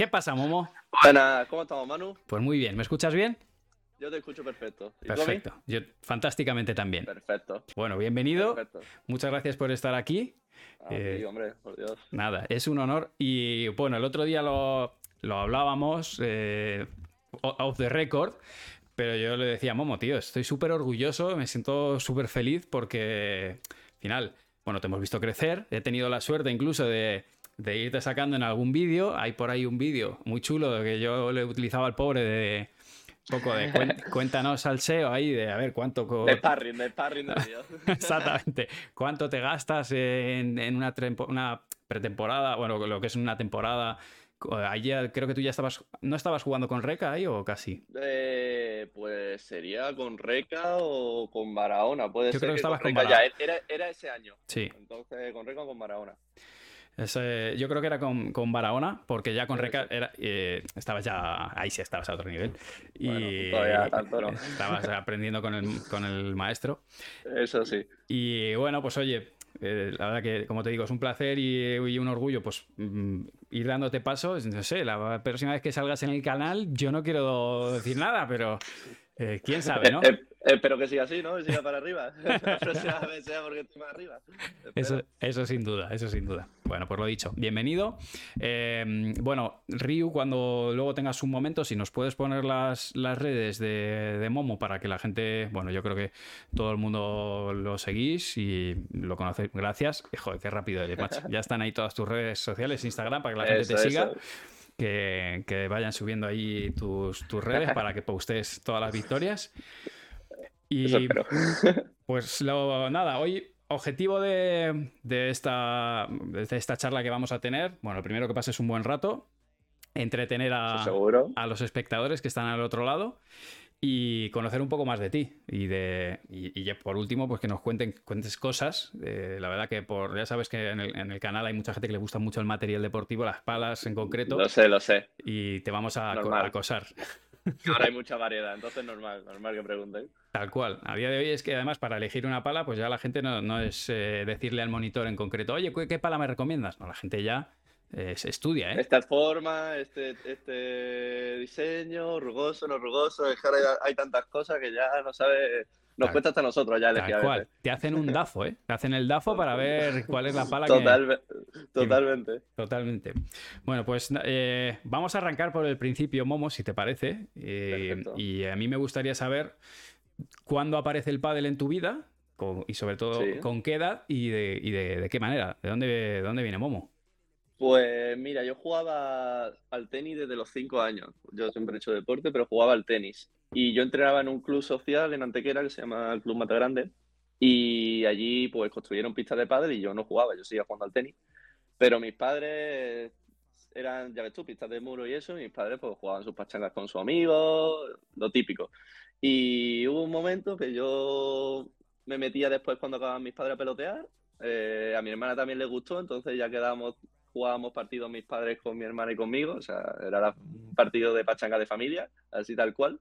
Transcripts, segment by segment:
¿Qué pasa, Momo? Buenas, ¿cómo estamos, Manu? Pues muy bien, ¿me escuchas bien? Yo te escucho perfecto. ¿Y Perfecto, yo fantásticamente también. Perfecto. Bueno, bienvenido. Perfecto. Muchas gracias por estar aquí. Ah, sí, Eh, hombre, por Dios. Nada, es un honor. Y bueno, el otro día lo, lo hablábamos eh, off the record, pero yo le decía, Momo, tío, estoy súper orgulloso, me siento súper feliz porque al final, bueno, te hemos visto crecer, he tenido la suerte incluso de, de irte sacando en algún vídeo. Hay por ahí un vídeo muy chulo que yo le utilizaba al pobre de... poco de cuéntanos al SEO ahí de a ver cuánto De sparring, de sparring de. Exactamente. ¿Cuánto te gastas en, en una, una pretemporada? Bueno, lo que es una temporada. Ya- creo que tú ya estabas. ¿No estabas jugando con Reca ahí o casi? Eh, pues sería con Reca o con Barahona. Puede Yo ser creo que estabas con Reca ya. Barahona. Era, era ese año. Sí. Entonces, con Reca o con Barahona. Ese- yo creo que era con, con Barahona, porque ya con Reca era, eh, estabas ya. Ahí sí estabas a otro nivel. Y Bueno, todavía tanto no. estabas aprendiendo con el, con el maestro. Eso sí. Y bueno, pues oye, eh, la verdad que, como te digo, es un placer y, y un orgullo, pues mm, ir dándote pasos. No sé, la próxima vez que salgas en el canal, yo no quiero decir nada, pero eh, quién sabe, ¿no? Eh, eh, espero que siga así, ¿no? Que siga para arriba. La próxima vez sea porque estoy más arriba. Espero. Eso, eso sin duda, eso sin duda. Bueno, pues lo dicho, bienvenido. Eh, bueno, Ryu, cuando luego tengas un momento, si nos puedes poner las, las redes de, de Momo para que la gente, bueno, yo creo que todo el mundo lo seguís y lo conocéis. Gracias. Joder, qué rápido eres, macho. Ya están ahí todas tus redes sociales, Instagram, para que la gente Eso, te siga. Que, que vayan subiendo ahí tus, tus redes para que postees todas las victorias. Y pues lo, nada, hoy objetivo de, de esta, de esta charla que vamos a tener, bueno, lo primero que pasa es un buen rato, entretener a, a los espectadores que están al otro lado y conocer un poco más de ti. Y, de, y, por último, pues que nos cuenten, cuentes cosas. Eh, la verdad que por, ya sabes que en el, en el canal hay mucha gente que le gusta mucho el material deportivo, las palas en concreto, Lo sé, lo sé. y te vamos a, a acosar. Ahora hay mucha variedad, entonces normal, normal que pregunten. Tal cual. A día de hoy es que además para elegir una pala, pues ya la gente no, no es eh, decirle al monitor en concreto, oye, ¿qué, qué pala me recomiendas? No, la gente ya eh, se estudia, ¿eh? Esta forma, este, este diseño, rugoso, no rugoso, es que ahora hay, hay tantas cosas que ya no sabe, nos Tal- cuesta hasta nosotros ya elegir cual. Te hacen un DAFO, ¿eh? Te hacen el DAFO para ver cuál es la pala que... Total, totalmente. Totalmente. Bueno, pues eh, vamos a arrancar por el principio, Momo, si te parece. Eh, y a mí me gustaría saber cuándo aparece el pádel en tu vida con- y sobre todo Sí. con qué edad y de, y de- de qué manera. ¿De dónde, de dónde viene Momo? Pues mira, yo jugaba al tenis desde los 5 años. Yo siempre he hecho deporte, pero jugaba al tenis. Y yo entrenaba en un club social en Antequera que se llama el Club Mata Grande. Y allí pues construyeron pistas de pádel y yo no jugaba, yo seguía jugando al tenis. Pero mis padres eran, ya ves tú, pistas de muro y eso, y mis padres pues jugaban sus pachangas con sus amigos, lo típico. Y hubo un momento que yo me metía después cuando acababan mis padres a pelotear. Eh, a mi hermana también le gustó, entonces ya quedábamos, jugábamos partidos mis padres con mi hermana y conmigo, o sea, era un partido de pachanga de familia, así tal cual.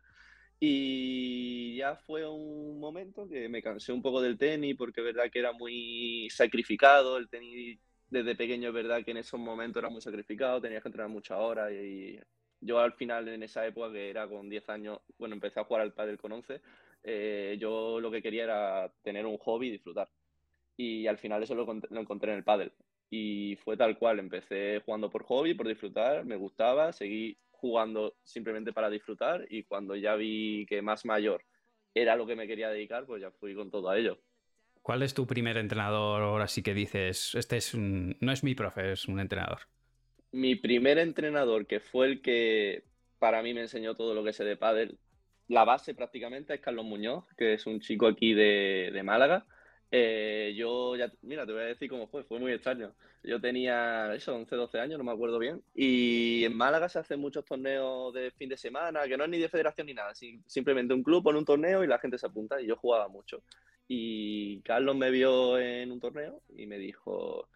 Y ya fue un momento que me cansé un poco del tenis, porque es verdad que era muy sacrificado, el tenis desde pequeño es verdad que en esos momentos era muy sacrificado, tenías que entrenar muchas horas y yo al final en esa época que era con 10 años, bueno, empecé a jugar al pádel con 11, eh, yo lo que quería era tener un hobby y disfrutar. Y al final eso lo, lo encontré en el pádel. Y fue tal cual, empecé jugando por hobby, por disfrutar, me gustaba, seguí jugando simplemente para disfrutar y cuando ya vi que más mayor era lo que me quería dedicar, pues ya fui con todo a ello. ¿Cuál es tu primer entrenador ahora sí que dices, este es un, no es mi profe, es un entrenador? Mi primer entrenador, que fue el que para mí me enseñó todo lo que sé de pádel, la base prácticamente es Carlos Muñoz, que es un chico aquí de, de Málaga. Eh, yo ya, mira, te voy a decir cómo fue, fue muy extraño. Yo tenía eso, 11, 12 años, no me acuerdo bien. Y en Málaga se hacen muchos torneos de fin de semana, que no es ni de federación ni nada, sim- simplemente un club pone un torneo y la gente se apunta y yo jugaba mucho. Y Carlos me vio en un torneo y me dijo,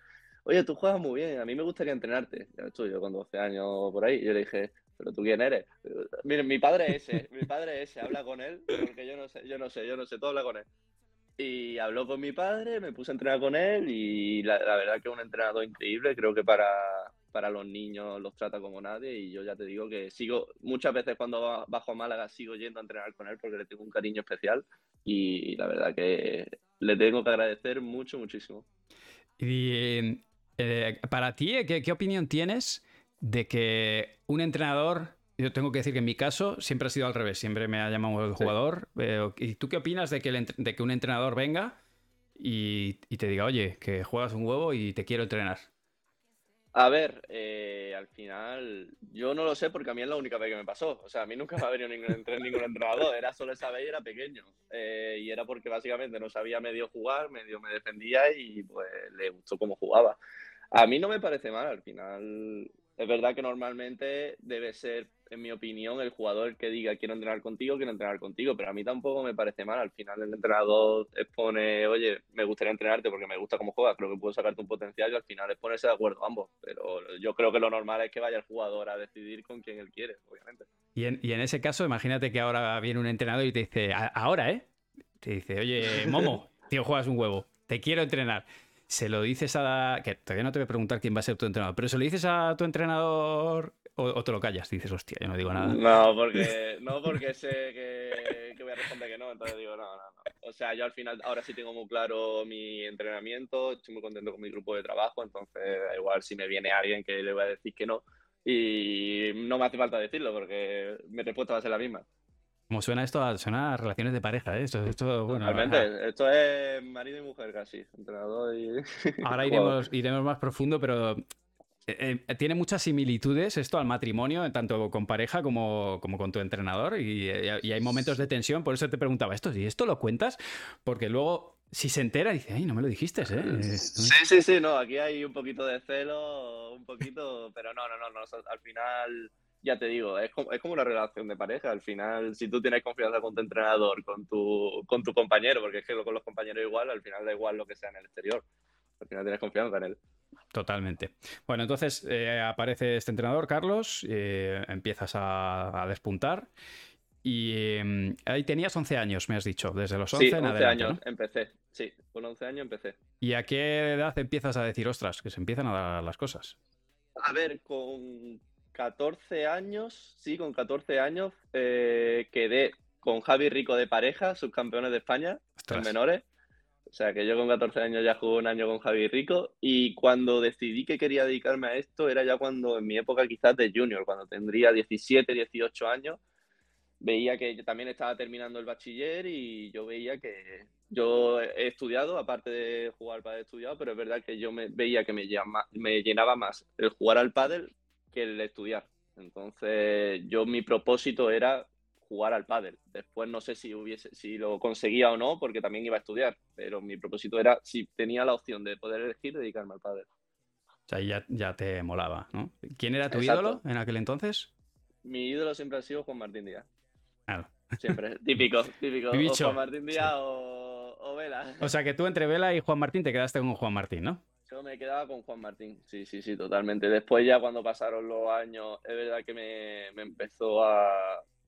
oye, tú juegas muy bien, a mí me gustaría entrenarte. Ya estoy yo con 12 años por ahí. Yo le dije, ¿pero tú quién eres? Miren, mi padre es ese, mi padre es ese, habla con él, porque yo no sé, yo no sé, yo no sé, todo habla con él. Y habló con mi padre, me puse a entrenar con él y la, la verdad que es un entrenador increíble, creo que para, para los niños los trata como nadie y yo ya te digo que sigo, muchas veces cuando bajo a Málaga sigo yendo a entrenar con él porque le tengo un cariño especial y la verdad que le tengo que agradecer mucho, muchísimo. Y eh, para ti, ¿qué, ¿qué, opinión tienes de que un entrenador, yo tengo que decir que en mi caso siempre ha sido al revés, siempre me ha llamado el jugador, sí. eh, ¿y tú qué opinas de que, el, de que un entrenador venga y, y, te diga, oye, que juegas un huevo y te quiero entrenar? A ver, eh, al final, yo no lo sé porque a mí es la única vez que me pasó. O sea, a mí nunca me ha venido ningún, ningún entrenador. Era solo esa vez y era pequeño. Eh, y era porque básicamente no sabía medio jugar, medio me defendía y pues le gustó cómo jugaba. A mí no me parece mal. Al final, es verdad que normalmente debe ser, en mi opinión, el jugador que diga quiero entrenar contigo, quiero entrenar contigo, pero a mí tampoco me parece mal. Al final el entrenador expone, oye, me gustaría entrenarte porque me gusta cómo juegas, creo que puedo sacarte un potencial y al final es ponerse de acuerdo ambos. Pero yo creo que lo normal es que vaya el jugador a decidir con quién él quiere, obviamente. Y en, y en ese caso, imagínate que ahora viene un entrenador y te dice, ahora, ¿eh? Te dice, oye, Momo, tío, juegas un huevo, te quiero entrenar se lo dices a. que todavía no te voy a preguntar quién va a ser tu entrenador, pero se lo dices a tu entrenador o, o te lo callas, dices, hostia, yo no digo nada. No, porque, no porque sé que, que, voy a responder que no, entonces digo, no, no, no. O sea, yo al final ahora sí tengo muy claro mi entrenamiento, estoy muy contento con mi grupo de trabajo, entonces da igual si me viene alguien que le voy a decir que no. Y no me hace falta decirlo porque mi respuesta va a ser la misma. Como suena esto, suena a relaciones de pareja, ¿eh? Esto, esto bueno. Realmente, ajá. esto es marido y mujer casi, entrenador y. Ahora iremos, iremos más profundo, pero eh, eh, tiene muchas similitudes esto al matrimonio, tanto con pareja como, como con tu entrenador, y, y, hay momentos de tensión, por eso te preguntaba esto, ¿y esto lo cuentas? Porque luego, si se entera, dice, ay, no me lo dijiste, ¿eh? Sí, sí, sí, no, aquí hay un poquito de celo, un poquito, pero no, no, no, no al final ya te digo, es como, es como, una relación de pareja. Al final, si tú tienes confianza con tu entrenador, con tu, con tu compañero, porque es que con los compañeros igual, al final da igual lo que sea en el exterior. Al final tienes confianza en él. Totalmente. Bueno, entonces eh, aparece este entrenador, Carlos, eh, empiezas a, a, despuntar. Y eh, ahí tenías 11 años, me has dicho, desde los 11 sí, 11 adelante, años ¿no? empecé, sí, con 11 años empecé. ¿Y a qué edad empiezas a decir, ostras, que se empiezan a dar las cosas? A ver, con 14 años, sí, con 14 años, eh, quedé con Javi Rico de pareja, subcampeones de España, Ostras. en menores. O sea que yo con 14 años ya jugué un año con Javi Rico y cuando decidí que quería dedicarme a esto era ya cuando en mi época quizás de junior, cuando tendría 17, 18 años, veía que yo también estaba terminando el bachiller y yo veía que yo he estudiado, aparte de jugar para estudiado, pero es verdad que yo me veía que me, llama, me llenaba más el jugar al pádel que el estudiar. Entonces, yo mi propósito era jugar al pádel. Después no sé si hubiese, si lo conseguía o no, porque también iba a estudiar, pero mi propósito era, si tenía la opción de poder elegir, dedicarme al pádel. O sea, ya, ya te molaba, ¿no? ¿Quién era tu Exacto. ídolo en aquel entonces? Mi ídolo siempre ha sido Juan Martín Díaz. Claro. Siempre, típico, típico. O Juan Martín Díaz sí. o, o Vela. O sea que tú entre Vela y Juan Martín te quedaste con Juan Martín, ¿no? Yo me quedaba con Juan Martín, sí, sí, sí, totalmente. Después ya cuando pasaron los años, es verdad que me, me empezó a,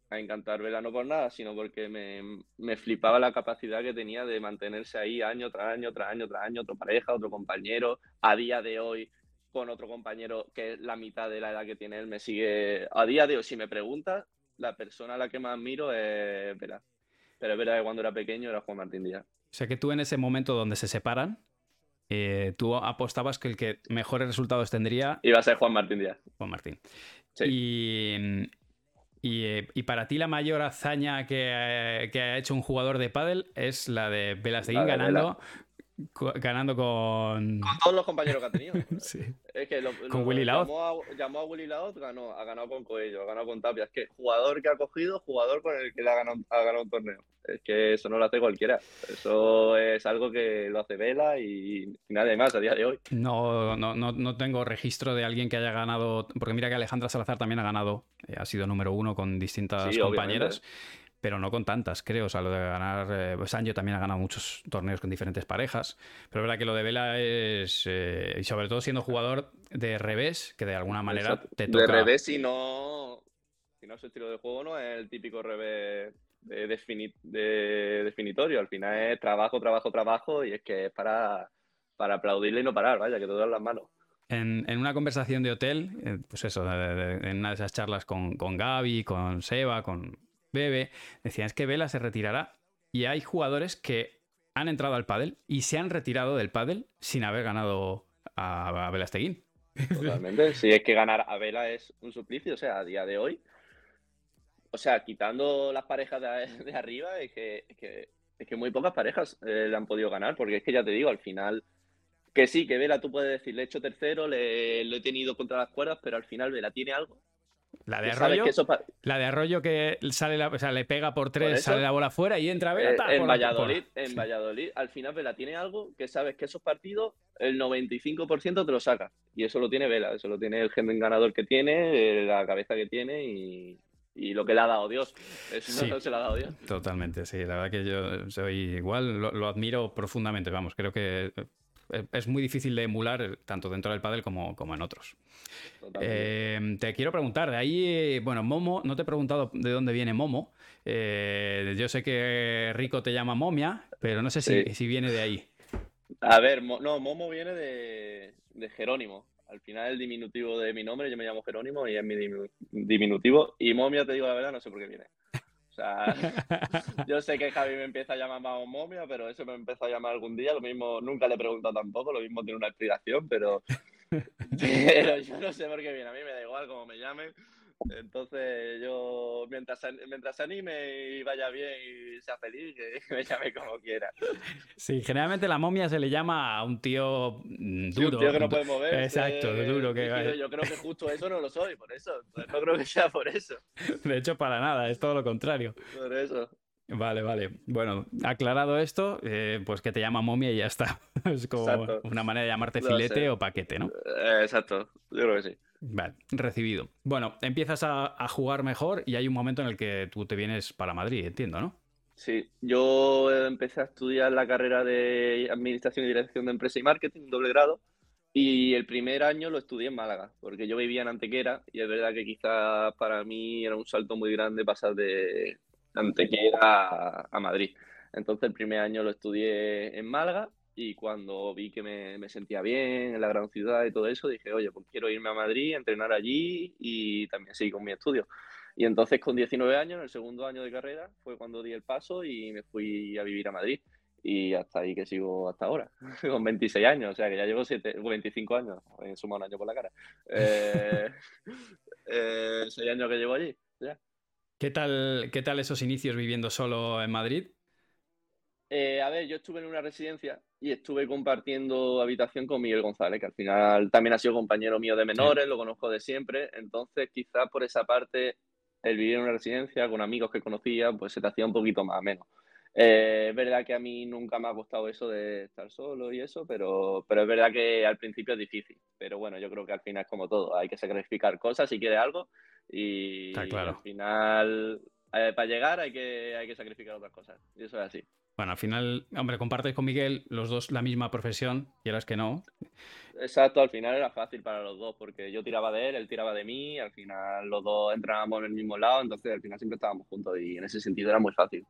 a, encantar Vela, no por nada, sino porque me, me, flipaba la capacidad que tenía de mantenerse ahí año tras año, tras año, tras año, otra pareja, otro compañero. A día de hoy, con otro compañero que es la mitad de la edad que tiene él, me sigue... A día de hoy, si me preguntas, la persona a la que más admiro es Vela. Pero es verdad que cuando era pequeño era Juan Martín Díaz. O sea que tú en ese momento donde se separan, eh, tú apostabas que el que mejores resultados tendría. Iba a ser Juan Martín Díaz. Juan Martín. Sí. Y, y, y, para ti la mayor hazaña que, que, ha hecho un jugador de pádel es la de Velasteguín ganando ganando con... Con todos los compañeros que ha tenido. sí. Es que lo, con lo, Willy Laoz. Llamó a, llamó a Willy Laoz, ganó, ha ganado con Coello, ha ganado con Tapia. Es que jugador que ha cogido, jugador con el que le ha ganado, ha ganado un torneo. Es que eso no lo hace cualquiera. Eso es algo que lo hace Vela y, y nadie más a día de hoy. No, no, no, no, tengo registro de alguien que haya ganado, porque mira que Alejandra Salazar también ha ganado, eh, ha sido número uno con distintas sí, compañeras. Obviamente pero no con tantas, creo. O sea, lo de ganar. Eh, Sancho también ha ganado muchos torneos con diferentes parejas. Pero es verdad que lo de Vela es. Eh, y sobre todo siendo jugador de revés, que de alguna manera Exacto. te toca. De revés, si no. Si no es su estilo de juego, no es el típico revés de, defini de definitorio. Al final es trabajo, trabajo, trabajo. Y es que es para, para aplaudirle y no parar, vaya, que te dan las manos. en, una conversación de hotel, eh, pues eso, en una de esas charlas con, con Gaby, con Seba, con Bebe, decían es que Vela se retirará y hay jugadores que han entrado al pádel y se han retirado del pádel sin haber ganado a, a Vela Steguín. Totalmente. si es que ganar a Vela es un suplicio, o sea, a día de hoy, o sea, quitando las parejas de, arriba, es que, es que, muy pocas parejas eh, le han podido ganar, porque es que ya te digo, al final que sí, que Vela tú puedes decir, le he hecho tercero, le, he tenido contra las cuerdas, pero al final Vela tiene algo. La de Arroyo, que la de Arroyo que sale la, o sea, le pega por tres, sale la bola fuera y entra Vela. Eh, en Valladolid, en Valladolid, al final Vela tiene algo que sabes que esos partidos el 95% te lo saca. Y eso lo tiene Vela, eso lo tiene el gen ganador que tiene, eh, la cabeza que tiene y, lo que le ha dado Dios. Eso no se lo ha dado Dios. Totalmente, sí. La verdad que yo soy igual, lo admiro profundamente. Vamos, creo que es muy difícil de emular eh, tanto dentro del pádel como, como en otros. Eh, te quiero preguntar, de ahí, bueno, Momo, no te he preguntado de dónde viene Momo. Eh, yo sé que Rico te llama Momia, pero no sé si, viene de ahí. A ver, no, Momo viene de, Jerónimo. Al final el diminutivo de mi nombre, yo me llamo Jerónimo y es mi diminutivo. Y Momia, te digo la verdad, no sé por qué viene. O sea, yo sé que Javi me empieza a llamar más momia, pero eso me empieza a llamar algún día. Lo mismo, nunca le he preguntado tampoco, lo mismo tiene una explicación, pero, pero yo no sé por qué viene. A mí me da igual cómo me llamen. Entonces yo, mientras, mientras anime y vaya bien y sea feliz, que me llame como quiera. Sí, generalmente la momia se le llama a un tío duro. un tío que no puede mover. Exacto, duro. Que... Yo creo que justo eso no lo soy, por eso. No creo que sea por eso. De hecho, para nada, es todo lo contrario. Por eso. Vale, vale. Bueno, aclarado esto, eh, pues que te llama momia y ya está. Es como una manera de llamarte filete o paquete, ¿no? Eh, exacto, yo creo que sí. Vale, recibido. Bueno, empiezas a, jugar mejor y hay un momento en el que tú te vienes para Madrid, entiendo, ¿no? Sí, yo empecé a estudiar la carrera de Administración y Dirección de Empresa y Marketing, doble grado, y el primer año lo estudié en Málaga, porque yo vivía en Antequera y es verdad que quizás para mí era un salto muy grande pasar de Antequera a, a Madrid. Entonces el primer año lo estudié en Málaga y cuando vi que me, sentía bien en la gran ciudad y todo eso, dije, oye, pues quiero irme a Madrid, entrenar allí y también seguir con mi estudio. Y entonces con 19 años, en el segundo año de carrera, fue cuando di el paso y me fui a vivir a Madrid. Y hasta ahí que sigo hasta ahora, con 26 años, o sea que ya llevo 25 años, he sumado un año por la cara. Eh, eh, seis años que llevo allí. ¿Qué tal, ¿Qué tal esos inicios viviendo solo en Madrid? Eh, a ver, yo estuve en una residencia y estuve compartiendo habitación con Miguel González, que al final también ha sido compañero mío de menores, lo conozco de siempre. Entonces, quizás por esa parte, el vivir en una residencia con amigos que conocía, pues se te hacía un poquito más menos. Eh, es verdad que a mí nunca me ha costado eso de estar solo y eso, pero, pero es verdad que al principio es difícil. Pero bueno, yo creo que al final es como todo, hay que sacrificar cosas si quieres algo y, al final eh, para llegar hay que, hay que sacrificar otras cosas. Y eso es así. Bueno, al final, hombre, compartes con Miguel los dos la misma profesión, quieras que no. Exacto, al final era fácil para los dos, porque yo tiraba de él, él tiraba de mí, al final los dos entrábamos en el mismo lado, entonces al final siempre estábamos juntos y en ese sentido era muy fácil.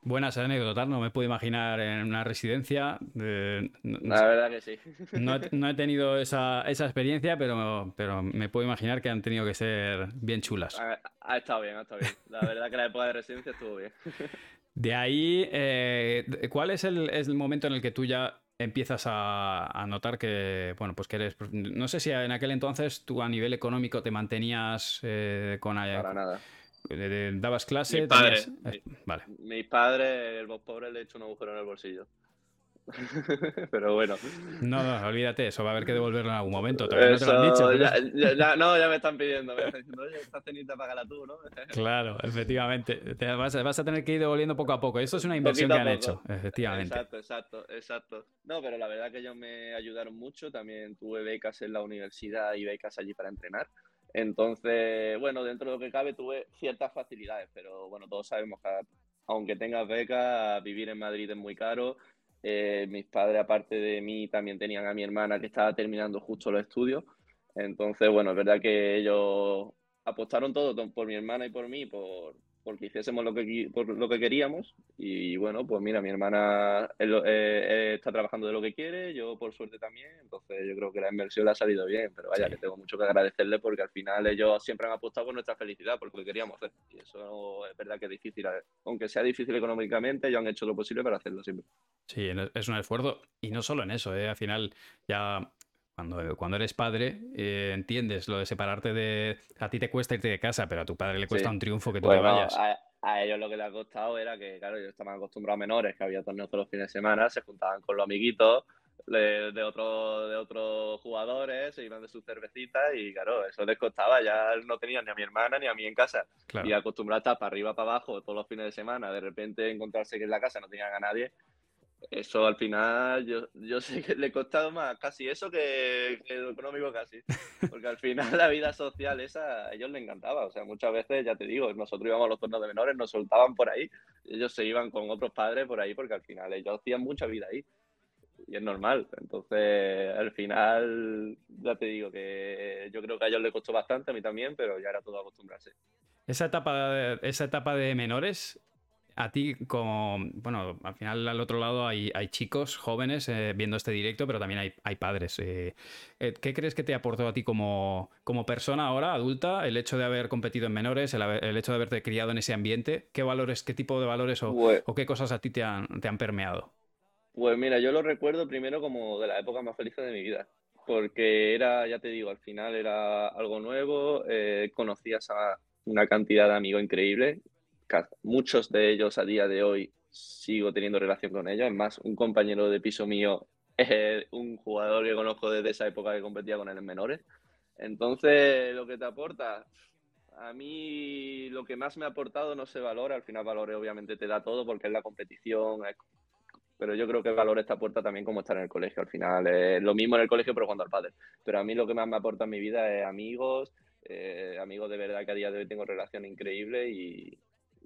Buenas anécdotas, no me puedo imaginar en una residencia. la verdad que sí. No he, tenido esa, experiencia, pero, pero me puedo imaginar que han tenido que ser bien chulas. ha estado bien, ha estado bien. La verdad que la época de residencia estuvo bien. De ahí, eh, ¿cuál es el, momento en el que tú ya empiezas a, notar que, bueno, pues que eres, no sé si en aquel entonces tú a nivel económico te mantenías eh, con... Para nada. ¿Dabas clase? Mi padre, eh, vale. mi padre, el pobre, le he hecho un agujero en el bolsillo. pero bueno. No, no, olvídate, eso va a haber que devolverlo en algún momento. no te lo han dicho. Ya, no, ya me están pidiendo. Me están diciendo, oye, esta cenita págala tú, ¿no? claro, efectivamente. Te vas, vas, a tener que ir devolviendo poco a poco. Eso es una inversión que han hecho, efectivamente. Exacto, exacto, exacto. No, pero la verdad que ellos me ayudaron mucho. También tuve becas en la universidad y becas allí para entrenar. Entonces, bueno, dentro de lo que cabe tuve ciertas facilidades, pero bueno, todos sabemos que aunque tengas becas, vivir en Madrid es muy caro eh, mis padres, aparte de mí, también tenían a mi hermana que estaba terminando justo los estudios. Entonces, bueno, es verdad que ellos apostaron todo por mi hermana y por mí, por, porque hiciésemos lo que, por lo que queríamos. Y bueno, pues mira, mi hermana eh, eh, está trabajando de lo que quiere, yo por suerte también. Entonces yo creo que la inversión le ha salido bien, pero vaya, que tengo mucho que agradecerle porque al final ellos siempre han apostado por nuestra felicidad, por lo que queríamos hacer. Y eso es verdad que es difícil. Aunque sea difícil económicamente, ellos han hecho lo posible para hacerlo siempre. Sí, es un esfuerzo. Y no solo en eso, ¿eh? al final ya cuando, cuando, eres padre, eh, entiendes lo de separarte de. A ti te cuesta irte de casa, pero a tu padre le cuesta un triunfo que tú te vayas. A, ellos lo que le ha costado era que, claro, ellos estaban acostumbrados a menores, que había torneos todos los fines de semana, se juntaban con los amiguitos de, de otros de otros jugadores, se iban de sus cervecitas y, claro, eso les costaba. Ya no tenían ni a mi hermana ni a mí en casa. Y acostumbrado a estar para arriba, para abajo todos los fines de semana, de repente encontrarse que en la casa no tenían a nadie eso al final yo, yo sé que le ha costado más casi eso que, lo económico casi. Porque al final la vida social esa a ellos les encantaba. O sea, muchas veces, ya te digo, nosotros íbamos a los torneos de menores, nos soltaban por ahí, ellos se iban con otros padres por ahí porque al final ellos hacían mucha vida ahí. Y es normal. Entonces, al final, ya te digo que yo creo que a ellos les costó bastante, a mí también, pero ya era todo acostumbrarse. Esa etapa, esa etapa de menores, a ti, como, bueno, al final al otro lado hay, hay chicos jóvenes eh, viendo este directo, pero también hay, hay padres. Eh, eh, ¿Qué crees que te aportó a ti como, como persona ahora, adulta, el hecho de haber competido en menores, el, hecho de haberte criado en ese ambiente? ¿Qué valores, qué tipo de valores o, pues o qué cosas a ti te han, te han permeado? Pues mira, yo lo recuerdo primero como de la época más feliz de mi vida porque era, ya te digo, al final era algo nuevo, conocías a una cantidad de amigos increíble muchos de ellos a día de hoy sigo teniendo relación con ellos. Es más, un compañero de piso mío es un jugador que conozco desde esa época que competía con él en menores. Entonces, lo que te aporta, a mí lo que más me ha aportado no se valora. Al final, Valores obviamente te da todo porque es la competición. Pero yo creo que Valores te aporta también como estar en el colegio. Al final, es lo mismo en el colegio, pero cuando al padre. Pero a mí lo que más me aporta en mi vida es amigos, eh, amigos de verdad que a día de hoy tengo relación increíble y,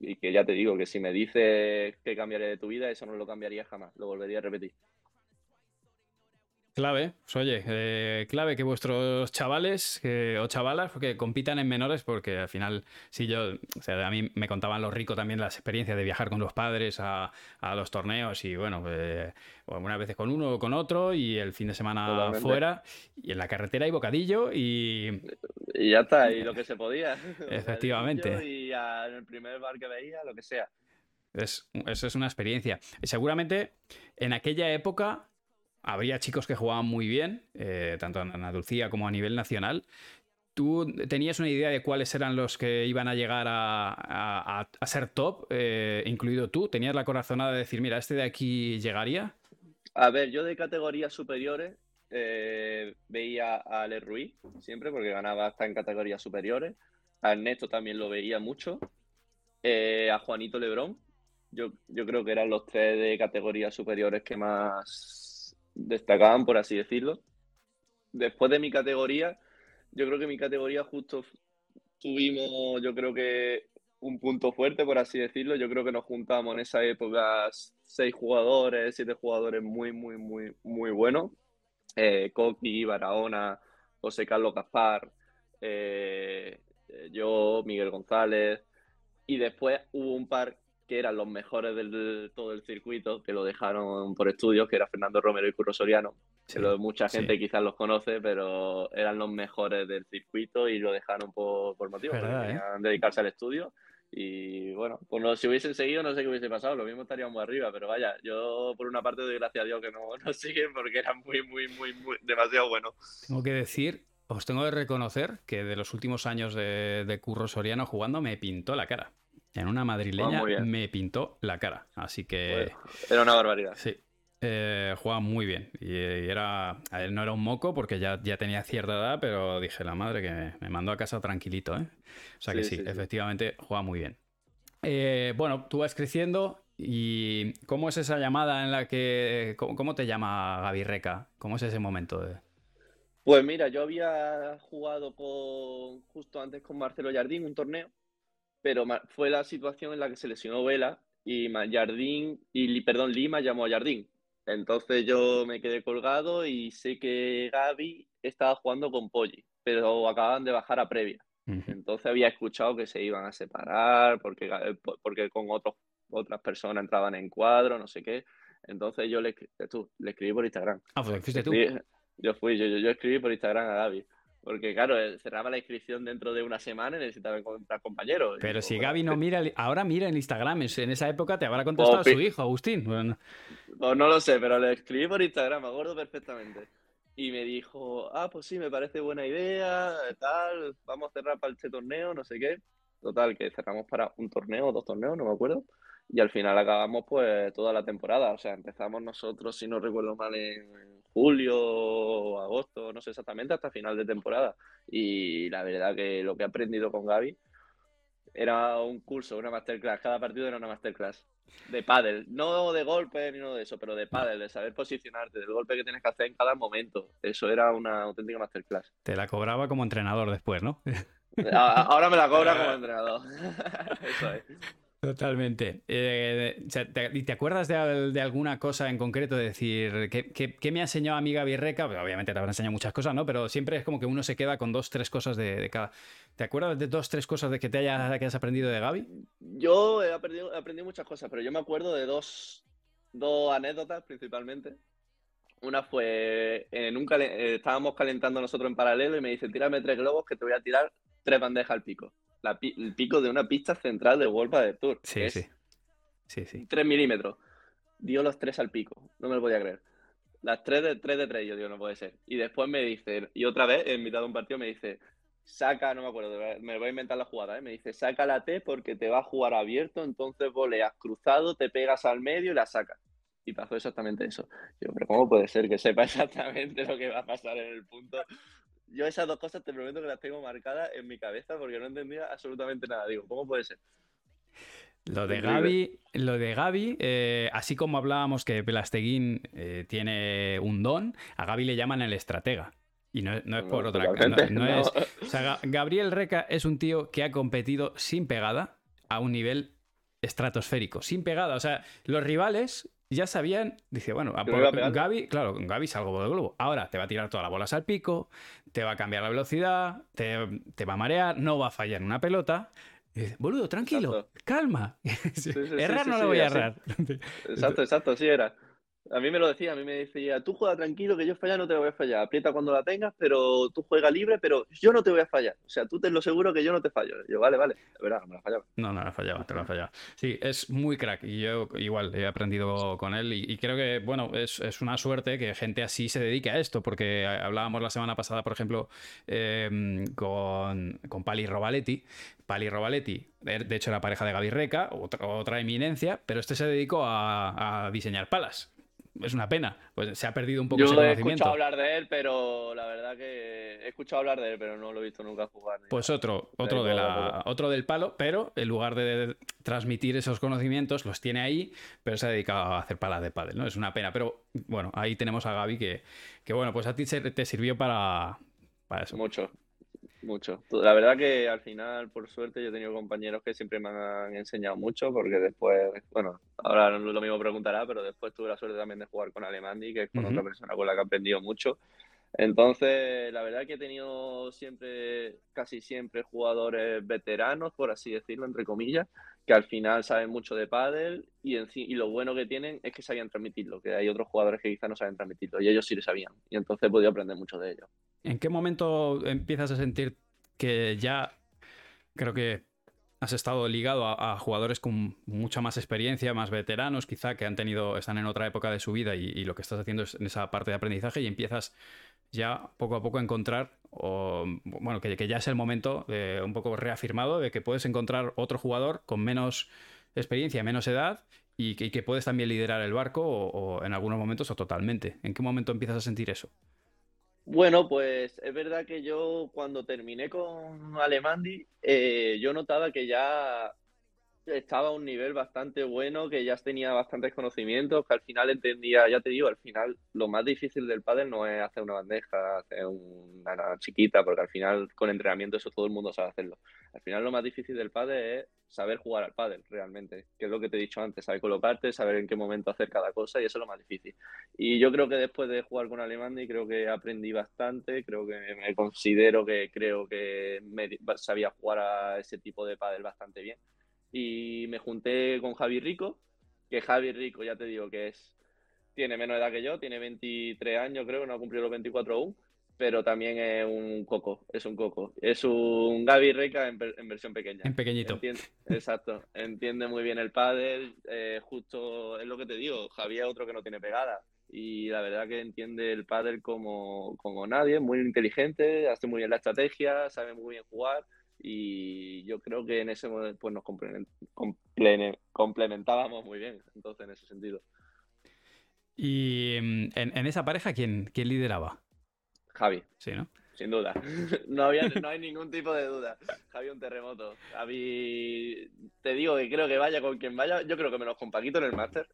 y que ya te digo que si me dices que cambiaré de tu vida, eso no lo cambiaría jamás, lo volvería a repetir. Clave, pues oye, eh, clave que vuestros chavales o chavalas que compitan en menores, porque al final, si yo, o sea, a mí me contaban los ricos también las experiencias de viajar con los padres a, los torneos y bueno, eh, algunas veces con uno o con otro y el fin de semana fuera y en la carretera hay bocadillo y... Y ya está, y lo que se podía. Efectivamente. y en el primer bar que veía, lo que sea. Es, eso es una experiencia. Seguramente en aquella época habría chicos que jugaban muy bien, eh, tanto en Andalucía como a nivel nacional. ¿Tú tenías una idea de cuáles eran los que iban a llegar a, ser top, eh, incluido tú? ¿Tenías la corazonada de decir, mira, este de aquí llegaría? A ver, yo de categorías superiores eh, veía a Ale Ruiz siempre porque ganaba hasta en categorías superiores. A Ernesto también lo veía mucho. a Juanito Lebrón. Yo, yo creo que eran los tres de categorías superiores que más destacaban, por así decirlo. Después de mi categoría, yo creo que mi categoría justo tuvimos, yo creo que un punto fuerte, por así decirlo. Yo creo que nos juntamos en esa época seis jugadores, siete jugadores muy, muy, muy, muy buenos. Eh, Barahona, José Carlos Gaspar, eh, yo, Miguel González. Y después hubo un par que eran los mejores del, todo el circuito, que lo dejaron por estudios, que era Fernando Romero y Curro Soriano. mucha gente quizás los conoce, pero eran los mejores del circuito y lo dejaron por, por motivos, porque ¿eh? querían dedicarse al estudio. Y bueno, pues si hubiesen seguido, no sé qué hubiese pasado, lo mismo estaríamos arriba, pero vaya, yo por una parte doy gracias a Dios que no nos siguen porque eran muy, muy, muy, muy, demasiado buenos. Tengo que decir, os tengo que reconocer que de los últimos años de, de Curro Soriano jugando me pintó la cara en una madrileña me pintó la cara. Así que. era una barbaridad. Sí. Eh, jugaba muy bien. Y, era. él no era un moco porque ya, ya tenía cierta edad, pero dije, la madre que me, mandó a casa tranquilito, ¿eh? O sea que sí, efectivamente juega muy bien. Eh, bueno, tú vas creciendo y ¿cómo es esa llamada en la que... ¿Cómo, te llama Gaby Reca? ¿Cómo es ese momento? De... Pues mira, yo había jugado con justo antes con Marcelo Jardín un torneo pero fue la situación en la que se lesionó Vela y Jardín, y perdón, Lima llamó a Jardín. Entonces yo me quedé colgado y sé que Gaby estaba jugando con Poggi, pero acababan de bajar a previa. Entonces había escuchado que se iban a separar porque, eh, porque con otros, otras personas entraban en cuadro, no sé qué. Entonces yo le, tú, le escribí por Instagram. Ah, pues fuiste tú. Yo fui, yo, yo, escribí por Instagram a Gaby. Porque claro, cerraba la inscripción dentro de una semana y necesitaba encontrar compañeros. Pero si Gaby no mira, ahora mira en Instagram, en esa época te habrá contestado su hijo, Agustín. Bueno. Pues no lo sé, pero le escribí por Instagram, me acuerdo perfectamente. Y me dijo, ah, pues sí, me parece buena idea, tal, vamos a cerrar para este torneo, no sé qué. Total, que cerramos para un torneo, dos torneos, no me acuerdo. Y al final acabamos pues toda la temporada. O sea, empezamos nosotros, si no recuerdo mal, en julio o agosto, no sé exactamente, hasta final de temporada. Y la verdad que lo que he aprendido con Gaby era un curso, una masterclass. Cada partido era una masterclass de pádel, no de golpe ni nada de eso, pero de pádel, de saber posicionarte, del golpe que tienes que hacer en cada momento. Eso era una auténtica masterclass. Te la cobraba como entrenador después, ¿no? Ahora me la cobra como entrenador. eso es. Totalmente. Eh, ¿Y te acuerdas de, alguna cosa en concreto? De decir, ¿qué, me ha enseñado a mi Gaby Reca? Pues, obviamente te habrá enseñado muchas cosas, ¿no? Pero siempre es como que uno se queda con dos, tres cosas de, cada. ¿Te acuerdas de dos, tres cosas de que te hayas, que hayas aprendido de Gaby? Yo he aprendido, aprendido muchas cosas, pero yo me acuerdo de dos, dos anécdotas principalmente. Una fue, en un eh, estábamos calentando nosotros en paralelo y me dice, tírame tres globos que te voy a tirar tres bandejas al pico el pico de una pista central de World de Tour. Sí, sí. Sí, sí. 3 milímetros. Dio los tres al pico. No me lo podía creer. Las 3 de 3 de 3, yo digo, no puede ser. Y después me dice, y otra vez, en mitad de un partido, me dice, saca, no me acuerdo, me voy a inventar la jugada, ¿eh? me dice, saca la T porque te va a jugar abierto, entonces voleas cruzado, te pegas al medio y la sacas. Y pasó exactamente eso. Yo, pero ¿cómo puede ser que sepa exactamente lo que va a pasar en el punto? Yo esas dos cosas te prometo que las tengo marcadas en mi cabeza porque no entendía absolutamente nada. Digo, ¿cómo puede ser? Lo de Gaby, lo de Gaby eh, así como hablábamos que Pelasteguín eh, tiene un don, a Gaby le llaman el estratega. Y no, es por otra cosa. Gabriel Reca es un tío que ha competido sin pegada a un nivel estratosférico. Sin pegada. O sea, los rivales ya sabían, dice, bueno, a por, Gaby, claro, con Gaby salgo del globo. Ahora te va a tirar todas las bolas al pico, te va a cambiar la velocidad, te, va a marear, no va a fallar una pelota. boludo, tranquilo, calma. errar no lo voy a errar. Exacto, exacto, sí era. A mí me lo decía, a mí me decía, tú juega tranquilo, que yo fallar no te voy a fallar. Aprieta cuando la tengas, pero tú juega libre, pero yo no te voy a fallar. O sea, tú te lo seguro que yo no te fallo. Yo, vale, vale. De verdad, no me la fallaba. No, no la fallaba, te la fallaba. Sí, es muy crack. Y yo igual he aprendido con él. Y, creo que, bueno, es, una suerte que gente así se dedique a esto. Porque hablábamos la semana pasada, por ejemplo, em, con, con Pali Robaletti. Pali Robaletti, de hecho, era pareja de Gaby Reca, otra, otra eminencia, pero este se dedicó a diseñar palas es una pena. Pues se ha perdido un poco ese conocimiento. Yo he escuchado hablar de él, pero la verdad que he escuchado hablar de él, pero no lo he visto nunca jugar. Pues otro, otro, de la, otro del palo, pero en lugar de transmitir esos conocimientos, los tiene ahí, pero se ha dedicado a hacer palas de pádel, ¿no? Es una pena. Pero bueno, ahí tenemos a Gaby que, que bueno, pues a ti te sirvió para, para eso. Mucho. Mucho. La verdad que al final, por suerte, yo he tenido compañeros que siempre me han enseñado mucho, porque después, bueno, ahora no lo mismo preguntará, pero después tuve la suerte también de jugar con Alemandi, que es con otra persona con la que he aprendido mucho. Entonces, la verdad que he tenido siempre, casi siempre, jugadores veteranos, por así decirlo, entre comillas, que al final saben mucho de pádel y, y lo bueno que tienen es que sabían transmitirlo, que hay otros jugadores que quizás no saben transmitirlo y ellos sí lo sabían. Y entonces he podido aprender mucho de ellos. ¿En qué momento empiezas a sentir que ya creo que has estado ligado a, jugadores con mucha más experiencia, más veteranos, quizá que han tenido, están en otra época de su vida y, lo que estás haciendo es en esa parte de aprendizaje y empiezas ya poco a poco encontrar, o, bueno, que, ya es el momento un poco reafirmado de que puedes encontrar otro jugador con menos experiencia, menos edad y que, puedes también liderar el barco o en algunos momentos o totalmente. ¿En qué momento empiezas a sentir eso? Bueno, pues es verdad que yo cuando terminé con Alemandi, eh, yo notaba que ya estaba a un nivel bastante bueno, que ya tenía bastantes conocimientos, que al final entendía, ya te digo, al final lo más difícil del pádel no es hacer una bandeja, hacer una chiquita, porque al final con entrenamiento eso todo el mundo sabe hacerlo. Al final lo más difícil del pádel es saber jugar al pádel realmente, que es lo que te he dicho antes, saber colocarte, saber en qué momento hacer cada cosa y eso es lo más difícil. Y yo creo que después de jugar con Alemania creo que aprendí bastante, creo que me considero que creo que sabía jugar a ese tipo de pádel bastante bien y me junté con Javi Rico, que Javi Rico ya te digo que es tiene menos edad que yo, tiene 23 años creo, no ha cumplido los 24 aún, pero también es un coco, es un coco. Es un Gaby Rica en, versión pequeña. En pequeñito. exacto, entiende muy bien el pádel, eh, justo es lo que te digo, Javi es otro que no tiene pegada y la verdad que entiende el pádel como, como nadie, muy inteligente, hace muy bien la estrategia, sabe muy bien jugar y yo creo que en ese momento pues nos complementábamos muy bien, entonces en ese sentido. ¿Y mm, en, esa pareja ¿quién, quién lideraba? Javi. Sí, ¿no? Sin duda. No, había, no hay ningún tipo de duda. Javi un terremoto. Javi, te digo que creo que vaya con quien vaya. Yo creo que menos con Paquito en el máster.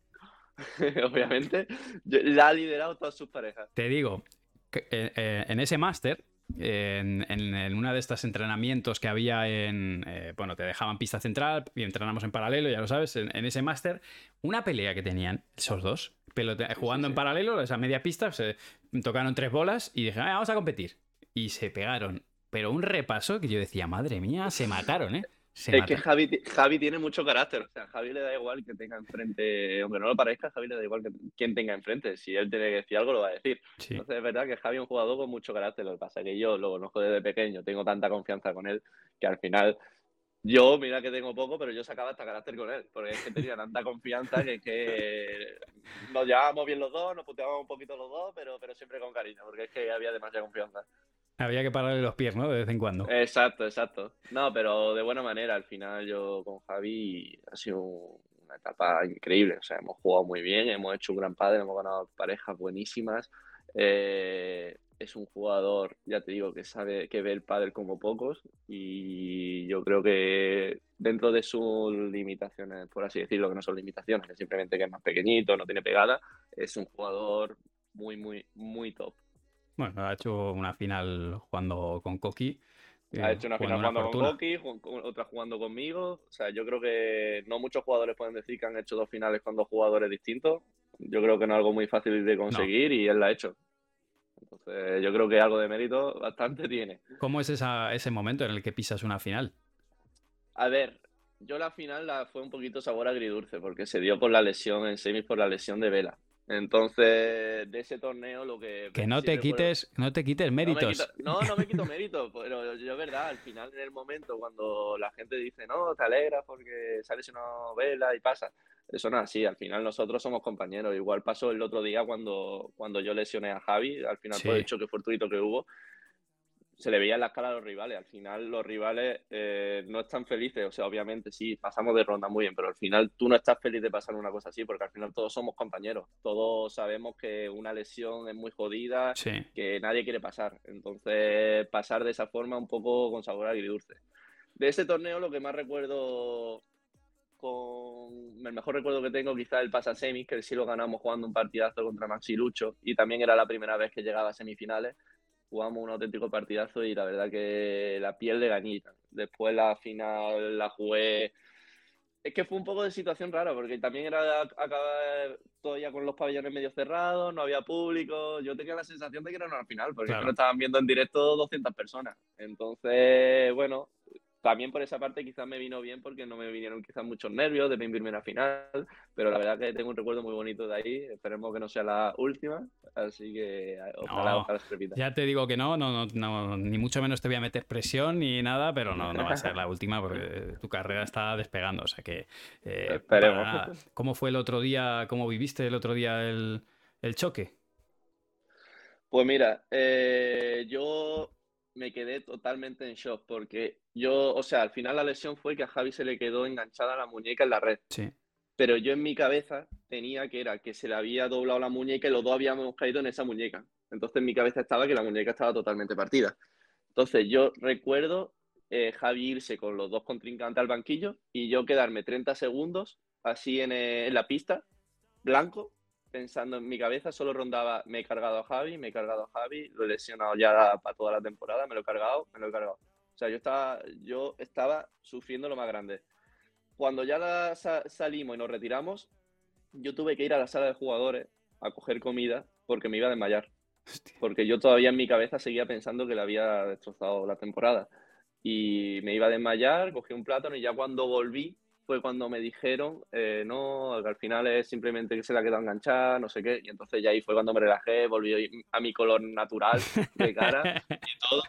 Obviamente. La ha liderado todas sus parejas. Te digo, que, eh, eh, en ese máster en, en, una de estos entrenamientos que había en. Eh, bueno, te dejaban pista central y entrenamos en paralelo, ya lo sabes, en, ese máster, una pelea que tenían esos dos, jugando en paralelo, esa media pista, se tocaron tres bolas y dijeron, vamos a competir. Y se pegaron. Pero un repaso que yo decía, madre mía, se mataron, ¿eh? Es que Javi, Javi, tiene mucho carácter. O sea, Javi le da igual que tenga enfrente, aunque no lo parezca, Javi le da igual que quien tenga enfrente. Si él tiene que decir algo, lo va a decir. Entonces, es verdad que Javi es un jugador con mucho carácter. Lo que pasa es que yo lo conozco desde pequeño, tengo tanta confianza con él que al final. Yo, mira que tengo poco, pero yo sacaba hasta carácter con él, porque es que tenía tanta confianza que, que nos llevábamos bien los dos, nos puteábamos un poquito los dos, pero, pero siempre con cariño, porque es que había demasiada confianza. Había que pararle los pies, ¿no? De vez en cuando. Exacto, exacto. No, pero de buena manera. Al final yo con Javi ha sido una etapa increíble. O sea, hemos jugado muy bien, hemos hecho un gran padre, hemos ganado parejas buenísimas. Eh, es un jugador, ya te digo, que sabe que ve el pádel como pocos y yo creo que dentro de sus limitaciones, por así decirlo, que no son limitaciones, que simplemente que es más pequeñito, no tiene pegada, es un jugador muy, muy, muy top. Bueno, ha hecho una final jugando con Koki. Ha hecho una final jugando con Koki, otra jugando conmigo. O sea, yo creo que no muchos jugadores pueden decir que han hecho dos finales con dos jugadores distintos. Yo creo que no es algo muy fácil de conseguir y él la ha hecho. Entonces, yo creo que algo de mérito bastante tiene. ¿Cómo es ese momento en el que pisas una final? A ver, yo la final la fue un poquito sabor agridulce porque se dio por la lesión en semis por la lesión de Vela. Entonces, de ese torneo lo que... Que no te quites, no te quites méritos. No, no, me quito méritos, pero yo es verdad, al final en el momento cuando la gente dice, no, te alegras porque sales una novela y pasa, eso no es así, al final nosotros somos compañeros. Igual pasó el otro día cuando, cuando yo lesioné a Javi, al final por el choque fortuito que hubo, se le veía en la escala a los rivales. Al final los rivales eh, no están felices, o sea, obviamente sí, pasamos de ronda muy bien, pero al final tú no estás feliz de pasar una cosa así, porque al final todos somos compañeros, todos sabemos que una lesión es muy jodida, que nadie quiere pasar. Entonces, pasar de esa forma un poco con sabor agridulce. De ese torneo lo que más recuerdo con el mejor recuerdo que tengo quizá el pasa semis, que sí lo ganamos jugando un partidazo contra Maxi Lucho y también era la primera vez que llegaba a semifinales jugamos un auténtico partidazo y la verdad que la piel de ganita. Después la final la jugué. Es que fue un poco de situación rara, porque también era acabar todavía con los pabellones medio cerrados, no había público. Yo tenía la sensación de que era una final, porque no estaban viendo en directo 200 personas. Entonces, bueno, también por esa parte quizás me vino bien porque no me vinieron quizás muchos nervios de vivirme una final, pero la verdad que tengo un recuerdo muy bonito de ahí, esperemos que no sea la última, así que ojalá, se repita. Ya te digo que no, no, no, ni mucho menos te voy a meter presión ni nada, pero no, no va a ser la última porque tu carrera está despegando, o sea que... Eh, esperemos. ¿Cómo fue el otro día, cómo viviste el otro día el, el choque? Pues mira, eh, yo me quedé totalmente en shock porque yo, o sea, al final la lesión fue que a Javi se le quedó enganchada la muñeca en la red. Sí. Pero yo en mi cabeza tenía que era que se le había doblado la muñeca y los dos habíamos caído en esa muñeca. Entonces en mi cabeza estaba que la muñeca estaba totalmente partida. Entonces yo recuerdo eh, Javi irse con los dos contrincantes al banquillo y yo quedarme 30 segundos así en, eh, en la pista, blanco, pensando en mi cabeza, solo rondaba, me he cargado a Javi, me he cargado a Javi, lo he lesionado ya para toda la temporada, me lo he cargado, me lo he cargado. O sea, yo estaba, yo estaba sufriendo lo más grande. Cuando ya la, salimos y nos retiramos, yo tuve que ir a la sala de jugadores a coger comida porque me iba a desmayar. Porque yo todavía en mi cabeza seguía pensando que le había destrozado la temporada. Y me iba a desmayar, cogí un plátano y ya cuando volví fue cuando me dijeron, eh, no, que al final es simplemente que se la quedado enganchada, no sé qué. Y entonces ya ahí fue cuando me relajé, volví a mi color natural de cara y todo.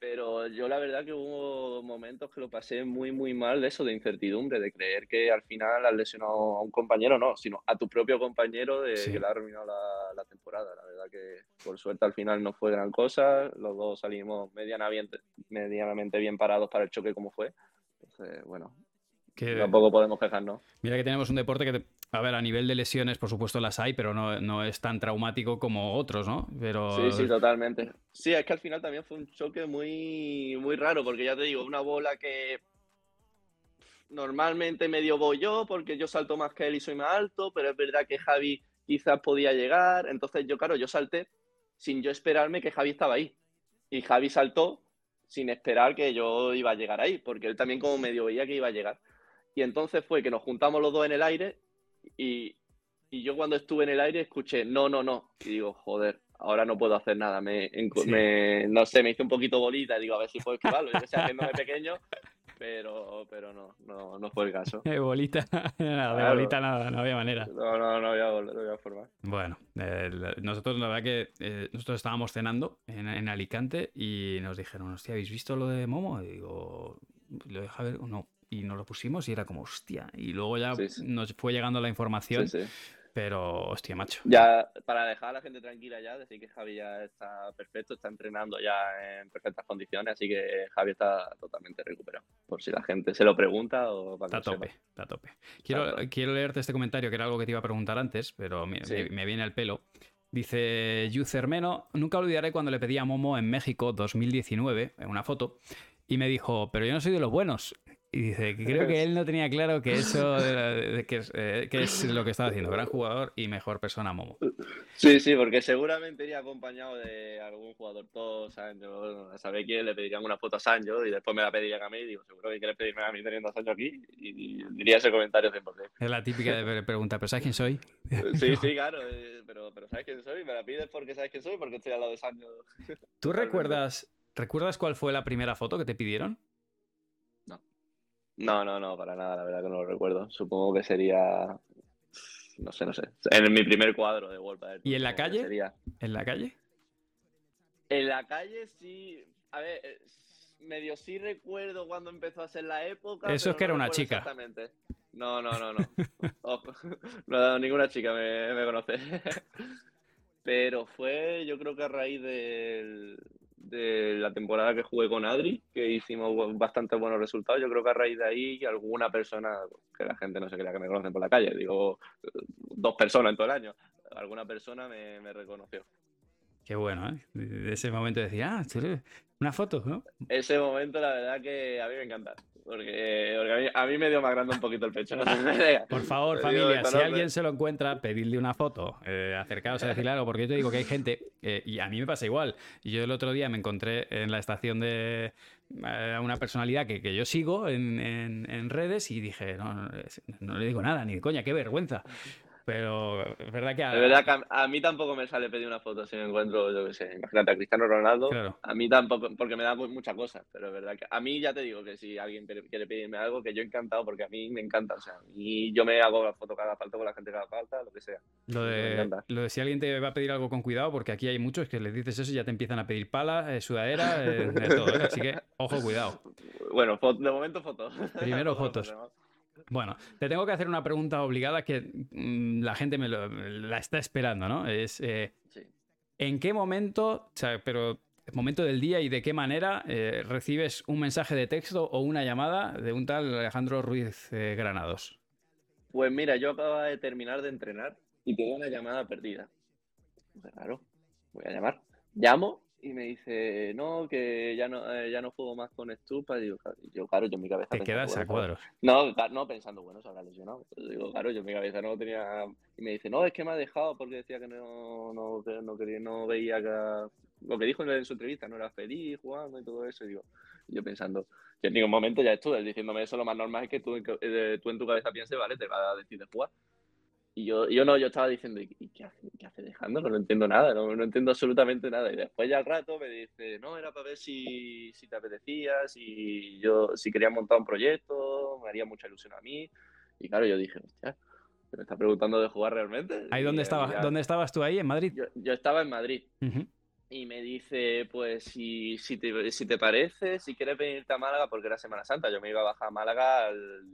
Pero yo la verdad que hubo momentos que lo pasé muy, muy mal de eso, de incertidumbre, de creer que al final has lesionado a un compañero, no, sino a tu propio compañero de que le ha arruinado la, la, temporada. La verdad que por suerte al final no fue gran cosa, los dos salimos medianamente, medianamente bien parados para el choque como fue. Entonces, bueno, Tampoco podemos quejarnos. Mira que tenemos un deporte que, a ver, a nivel de lesiones, por supuesto las hay, pero no, no, es tan traumático como otros, ¿no? Pero... Sí, sí, totalmente. Sí, es que al final también fue un choque muy, muy raro, porque ya te digo, una bola que normalmente medio voy yo, porque yo salto más que él y soy más alto, pero es verdad que Javi quizás podía llegar, entonces yo, claro, yo salté sin yo esperarme que Javi estaba ahí. Y Javi saltó sin esperar que yo iba a llegar ahí, porque él también como medio veía que iba a llegar. Y entonces fue que nos juntamos los dos en el aire y, yo cuando estuve en el aire escuché, no, no, no. Y digo, joder, ahora no puedo hacer nada. Me, no sé, me hice un poquito bolita. Digo, a ver si puedo esquivarlo. Yo que haciéndome pequeño, pero, pero no, no, no fue el caso. De bolita, nada, de bolita nada, no había manera. No, no, no había, no había forma. Bueno, nosotros la verdad que eh, nosotros estábamos cenando en, en, Alicante y nos dijeron, hostia, ¿habéis visto lo de Momo? Y digo, lo deja ver, no, y nos lo pusimos y era como, hostia. Y luego ya nos fue llegando la información. pero, hostia, macho. Ya, para dejar a la gente tranquila ya, decir que Javi ya está perfecto, está entrenando ya en perfectas condiciones, así que Javi está totalmente recuperado. Por si la gente se lo pregunta o para Está a tope, está a tope. Quiero, quiero leerte este comentario, que era algo que te iba a preguntar antes, pero me, me, viene al pelo. Dice Yu Cermeno, nunca olvidaré cuando le pedí a Momo en México 2019, en una foto, y me dijo, pero yo no soy de los buenos. Y dice creo que él no tenía claro que eso de, eh, que, es, lo que estaba haciendo. Gran jugador y mejor persona, Momo. Sí, sí, porque seguramente iría acompañado de algún jugador todo. Yo a saber quién le pedirían una foto a Sancho y después me la pedirían a mí. Y digo, seguro que quieres pedirme a mí teniendo a Sancho aquí. Y, diría ese comentario 100%. Es la típica de pregunta, ¿pero sabes quién soy? Sí, sí, claro. Eh, pero, pero ¿sabes quién soy? Me la pides porque sabes quién soy, porque estoy al lado de Sancho. ¿Tú recuerdas, recuerdas cuál fue la primera foto que te pidieron? No, no, no, para nada, la verdad que no lo recuerdo. Supongo que sería. No sé, no sé. En mi primer cuadro de World ¿Y en la calle? Sería... ¿En la calle? En la calle sí. A ver, eh, medio sí recuerdo cuando empezó a ser la época. Eso es que era una chica. Exactamente. No, no, no, no. no, ninguna chica me, me conoce. pero fue, yo creo que a raíz del, de la temporada que jugué con Adri, que hicimos bastante buenos resultados. Yo creo que a raíz de ahí alguna persona, que la gente no se crea que me conocen por la calle, digo dos personas en todo el año, alguna persona me, me reconoció. Qué bueno, ¿eh? De ese momento decía, ah, una foto, ¿no? Ese momento, la verdad que a mí me encanta. Porque, a, mí, me dio más grande un poquito el pecho. Por favor, familia, si alguien se lo encuentra, pedirle una foto, eh, acercaos a decirle algo, porque yo te digo que hay gente, eh, y a mí me pasa igual. Yo el otro día me encontré en la estación de eh, una personalidad que, yo sigo en, redes y dije, no, no, no, le digo nada, ni de coña, qué vergüenza. Pero es verdad que a... verdad que a, mí tampoco me sale pedir una foto si me encuentro, yo qué sé, imagínate a Cristiano Ronaldo. A mí tampoco, porque me da muchas cosas, pero es verdad que a mí ya te digo que si alguien quiere pedirme algo, que yo encantado, porque a mí me encanta, o sea, y yo me hago la foto haga falta con la gente haga falta, lo que sea. Lo de, lo de si alguien te va a pedir algo con cuidado, porque aquí hay muchos que les dices eso y ya te empiezan a pedir pala, eh, sudadera, eh, de todo, ¿eh? así que ojo, cuidado. Bueno, de momento fotos. Primero fotos. Bueno, te tengo que hacer una pregunta obligada que mm, la gente me la está esperando, ¿no? Es eh, ¿en qué momento, o sea, pero momento del día y de qué manera eh, recibes un mensaje de texto o una llamada de un tal Alejandro Ruiz eh, Granados? Pues mira, yo acababa de terminar de entrenar y tengo una llamada perdida. Claro, voy a llamar. Llamo y me dice, no, que ya no, eh, ya no juego más con Stupa. Y digo, yo, claro, yo en mi cabeza. Te quedas a cuadros. No, no pensando, bueno, se habrá lesionado. digo, claro, yo en mi cabeza no tenía. Y me dice, no, es que me ha dejado porque decía que no, no, no, quería, no veía que. Lo que dijo en su entrevista, no era feliz jugando y todo eso. Y digo, yo pensando, que en ningún momento ya estuve diciéndome eso, lo más normal es que tú, eh, tú en tu cabeza pienses, vale, te va a decir de jugar. Y yo, yo no, yo estaba diciendo, ¿y qué hace, qué hace dejándolo? No entiendo nada, no, no, entiendo absolutamente nada. Y después ya al rato me dice, no, era para ver si, si te apetecía, si yo, si quería montar un proyecto, me haría mucha ilusión a mí. Y claro, yo dije, hostia, ¿me está preguntando de jugar realmente? ¿Ahí dónde, estabas, ¿dónde estabas tú ahí, en Madrid? Yo, yo estaba en Madrid. Y me dice, pues si, si, te, si te parece, si quieres venirte a Málaga, porque era Semana Santa, yo me iba a bajar a Málaga al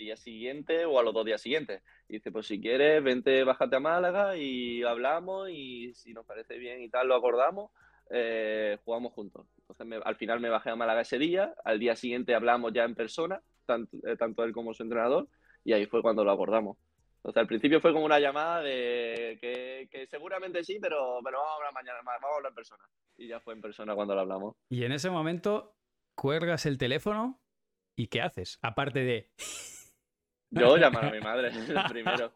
día siguiente o a los dos días siguientes. dice, pues si quieres, vente, bájate a Málaga y hablamos y si nos parece bien y tal, lo acordamos, eh, jugamos juntos. Entonces al final me bajé a Málaga ese día, al día siguiente hablamos ya en persona, tanto, eh, tanto él como su entrenador, y ahí fue cuando lo acordamos. Entonces al principio fue como una llamada de que, seguramente sí, pero, pero vamos a hablar mañana, vamos a hablar en persona. Y ya fue en persona cuando lo hablamos. Y en ese momento cuelgas el teléfono y ¿qué haces? Aparte de... Yo llamar a mi madre primero.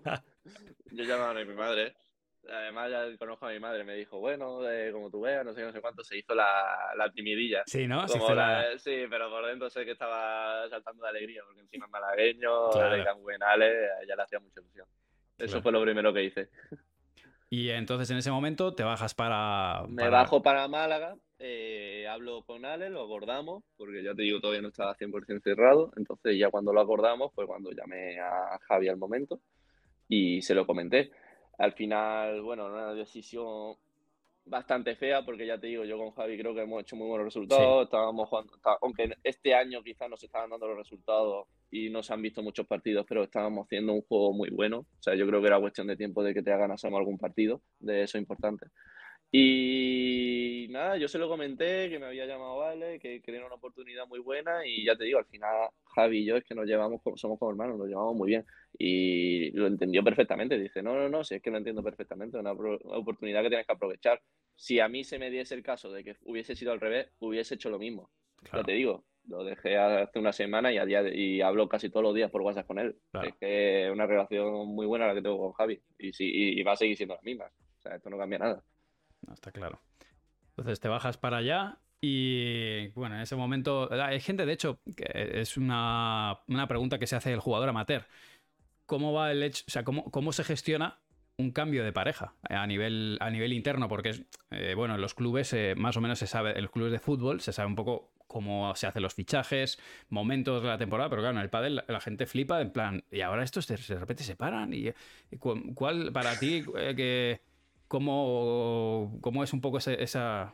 Yo llamaba a mi madre. Además, ya conozco a mi madre. Me dijo, bueno, eh, como tú veas, no sé, no sé cuánto, se hizo la, la timidilla. Sí, ¿no? Sí, pero por dentro sé que estaba saltando de alegría, porque encima es malagueño, claro. de ya le hacía mucha ilusión. Eso fue lo primero que hice. Y entonces en ese momento te bajas para. Me bajo para Málaga, eh, hablo con Ale, lo acordamos, porque ya te digo, todavía no estaba 100% cerrado. Entonces, ya cuando lo acordamos, fue cuando llamé a Javi al momento y se lo comenté. Al final, bueno, una decisión bastante fea, porque ya te digo, yo con Javi creo que hemos hecho muy buenos resultados. Estábamos jugando, aunque este año quizás no se estaban dando los resultados y no se han visto muchos partidos, pero estábamos haciendo un juego muy bueno. O sea, yo creo que era cuestión de tiempo de que te hagan algún partido, de eso importante. Y nada, yo se lo comenté, que me había llamado Vale, que quería una oportunidad muy buena y ya te digo, al final Javi y yo es que nos llevamos, somos como hermanos, nos llevamos muy bien. Y lo entendió perfectamente, dice, no, no, no, si es que lo entiendo perfectamente, una, oportunidad que tienes que aprovechar. Si a mí se me diese el caso de que hubiese sido al revés, hubiese hecho lo mismo. Ya te digo, lo dejé hace una semana y, a día y hablo casi todos los días por WhatsApp con él. Es que es una relación muy buena la que tengo con Javi y, sí, y va a seguir siendo la misma. O sea, esto no cambia nada. No, está claro. Entonces te bajas para allá y bueno, en ese momento hay gente, de hecho, es una, pregunta que se hace el jugador amateur. ¿Cómo va el hecho, o sea, cómo, cómo se gestiona un cambio de pareja a nivel, a nivel interno? Porque, eh, bueno, en los clubes eh, más o menos se sabe, en los clubes de fútbol se sabe un poco cómo se hacen los fichajes, momentos de la temporada, pero claro, en el pádel la, gente flipa en plan, y ahora estos de, repente se paran y, ¿cuál para ti eh, que ¿Cómo, cómo es un poco esa...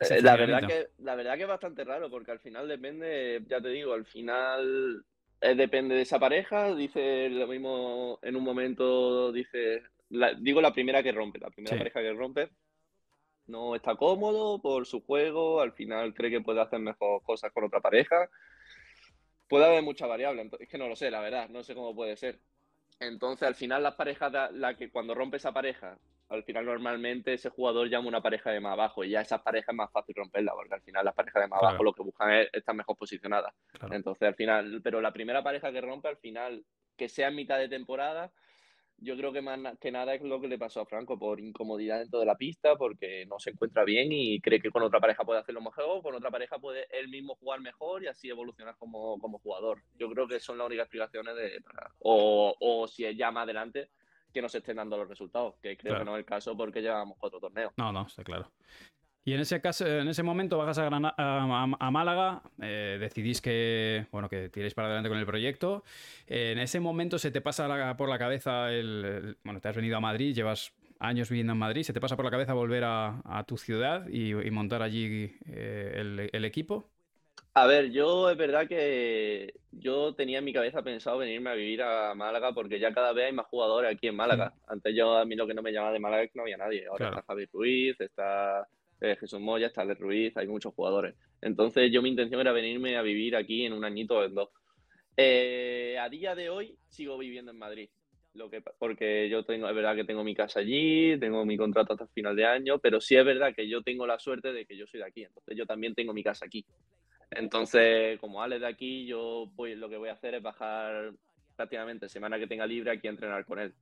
Eh, la, verdad que, la verdad que es bastante raro, porque al final depende, ya te digo, al final eh, depende de esa pareja, dice lo mismo en un momento, dice, digo la primera que rompe, la primera pareja que rompe, no está cómodo por su juego, al final cree que puede hacer mejor cosas con otra pareja. Puede haber muchas variables, es que no lo sé, la verdad, no sé cómo puede ser. Entonces, al final, las parejas, la que cuando rompe esa pareja, al final normalmente ese jugador llama una pareja de más abajo y ya esas parejas es más fácil romperla, porque al final las parejas de más abajo lo que buscan es estar mejor posicionadas. Entonces, al final, pero la primera pareja que rompe, al final, que sea en mitad de temporada, yo creo que más que nada es lo que le pasó a Franco por incomodidad dentro de la pista, porque no se encuentra bien y cree que con otra pareja puede hacerlo mejor, con otra pareja puede él mismo jugar mejor y así evolucionar como, como jugador. Yo creo que son las únicas explicaciones de... O, o si es ya más adelante, que no se estén dando los resultados, que creo que no es el caso porque llevamos cuatro torneos. No, no, está claro. Y en ese caso, en ese momento bajas a, a, Málaga, eh, decidís que, bueno, que tiréis para adelante con el proyecto. en ese momento se te pasa por la cabeza el, bueno, te has venido a Madrid, llevas años viviendo en Madrid, se te pasa por la cabeza volver a, tu ciudad y, montar allí eh, el, equipo. A ver, yo es verdad que yo tenía en mi cabeza pensado venirme a vivir a Málaga porque ya cada vez hay más jugadores aquí en Málaga. Antes yo a mí lo que no me llamaba de Málaga es que no había nadie. Ahora está Javi Ruiz, está eh, Jesús Moya, está Ale Ruiz, hay muchos jugadores. Entonces yo mi intención era venirme a vivir aquí en un añito o en dos. Eh, a día de hoy sigo viviendo en Madrid. Lo que, porque yo tengo, es verdad que tengo mi casa allí, tengo mi contrato hasta el final de año, pero sí es verdad que yo tengo la suerte de que yo soy de aquí, entonces yo también tengo mi casa aquí. Entonces, como Ale de aquí, yo voy, lo que voy a hacer es bajar prácticamente semana que tenga libre aquí a entrenar con él.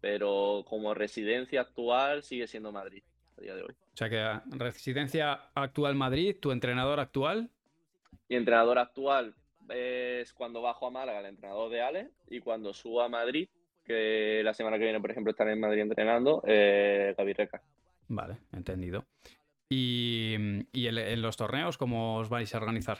Pero como residencia actual sigue siendo Madrid a día de hoy. O sea que residencia actual Madrid, tu entrenador actual. Mi entrenador actual es cuando bajo a Málaga, el entrenador de Ale, y cuando subo a Madrid, que la semana que viene, por ejemplo, estaré en Madrid entrenando, eh, Gaby Reca. Vale, entendido. ¿Y, y en los torneos cómo os vais a organizar?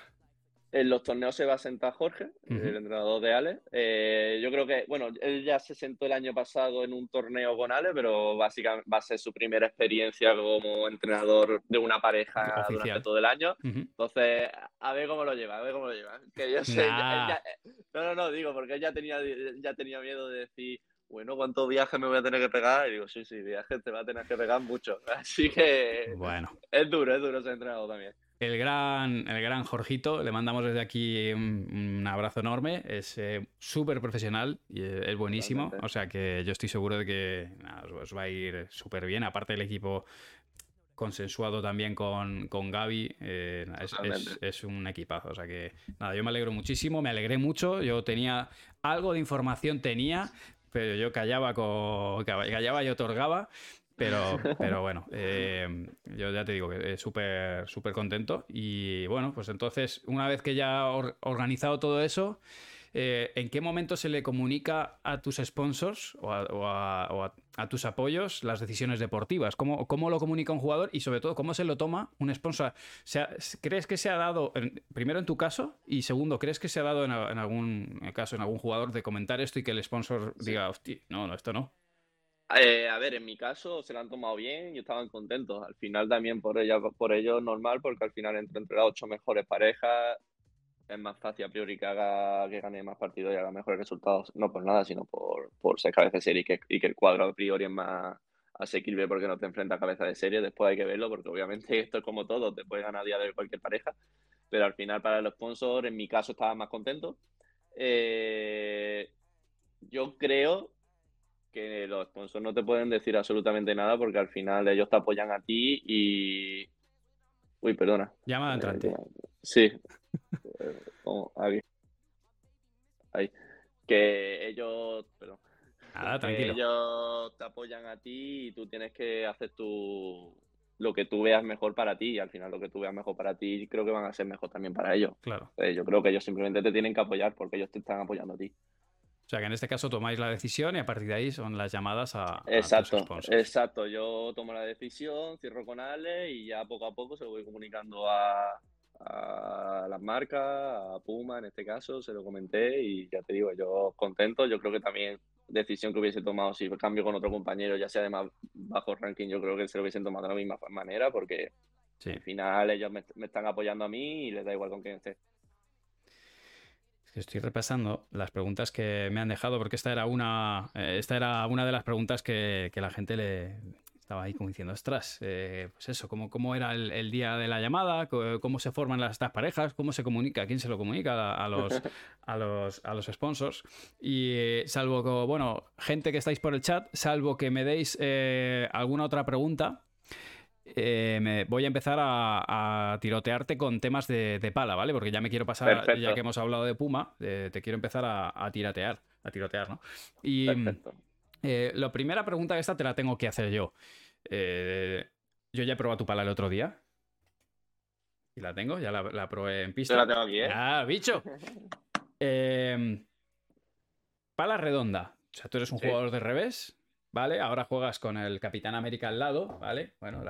En los torneos se va a sentar Jorge, el entrenador de Ale. Eh, yo creo que, bueno, él ya se sentó el año pasado en un torneo con Ale, pero básicamente va a ser su primera experiencia como entrenador de una pareja durante todo el año. Entonces, a ver cómo lo lleva, a ver cómo lo lleva. Que yo sé, no, no, no, digo, porque él ya tenía, ya tenía miedo de decir, bueno, ¿cuántos viajes me voy a tener que pegar? Y digo, sí, sí, viajes te va a tener que pegar mucho. Así que, bueno. es duro, es duro ser entrenador también el gran, el gran Jorgito, le mandamos desde aquí un, abrazo enorme. Es eh, súper profesional y eh, es buenísimo. O sea que yo estoy seguro de que os, va a ir súper bien. Aparte del equipo consensuado también con, con Gaby, eh, es, un equipazo. O sea que nada, yo me alegro muchísimo, me alegré mucho. Yo tenía algo de información, tenía, pero yo callaba, callaba y otorgaba. Pero, pero bueno, eh, yo ya te digo que súper súper contento. Y bueno, pues entonces, una vez que ya ha organizado todo eso, eh, ¿en qué momento se le comunica a tus sponsors o, a, tus apoyos las decisiones deportivas? ¿Cómo, ¿Cómo, lo comunica un jugador y sobre todo cómo se lo toma un sponsor? ¿Crees que se ha dado, primero en tu caso, y segundo, ¿crees que se ha dado en, algún caso, en algún jugador, de comentar esto y que el sponsor diga, hostia, no, no, esto no? Eh, a ver, en mi caso se lo han tomado bien y estaban contentos. Al final también por ella, por ello normal, porque al final entre, entre las ocho mejores parejas es más fácil a priori que haga que gane más partidos y haga mejores resultados. No por nada, sino por, por ser cabeza de serie y que, y que el cuadro a priori es más asequible porque no te enfrenta a cabeza de serie. Después hay que verlo, porque obviamente esto es como todo, te puede ganar a día de cualquier pareja. Pero al final para los sponsors, en mi caso, estaba más contento. Eh, yo creo que los sponsors no te pueden decir absolutamente nada porque al final ellos te apoyan a ti y. Uy, perdona. Llama entrante. Sí. Ahí. Que ellos. Perdón. Nada, tranquilo. ellos te apoyan a ti y tú tienes que hacer tu lo que tú veas mejor para ti y al final lo que tú veas mejor para ti creo que van a ser mejor también para ellos. Claro. Eh, yo creo que ellos simplemente te tienen que apoyar porque ellos te están apoyando a ti. O sea que en este caso tomáis la decisión y a partir de ahí son las llamadas a. Exacto, exacto. Yo tomo la decisión, cierro con Ale y ya poco a poco se lo voy comunicando a, las marcas, a Puma en este caso, se lo comenté y ya te digo, yo contento. Yo creo que también decisión que hubiese tomado si cambio con otro compañero, ya sea de más bajo ranking, yo creo que se lo hubiesen tomado de la misma manera porque al final ellos me, me están apoyando a mí y les da igual con quién esté. Estoy repasando las preguntas que me han dejado porque esta era una, eh, esta era una de las preguntas que, la gente le estaba ahí como diciendo, ostras, eh, pues eso, ¿cómo, cómo era el, día de la llamada? ¿Cómo se forman las, estas parejas? ¿Cómo se comunica? ¿Quién se lo comunica a, los, a, los, a los sponsors? Y eh, salvo que, bueno, gente que estáis por el chat, salvo que me deis alguna otra pregunta, eh, me voy a empezar a, tirotearte con temas de, pala, ¿vale? Porque ya me quiero pasar, ya que hemos hablado de Puma, te quiero empezar a, tiratear, a tirotear, ¿no? Y eh, la primera pregunta esta te la tengo que hacer yo. Eh, yo ya he probado tu pala el otro día. Y la tengo, ya la, probé en pista. la tengo aquí, ¿eh? Ah, bicho. pala redonda. O sea, tú eres un jugador de revés. ¿Vale? Ahora juegas con el Capitán América al lado, ¿vale? Bueno,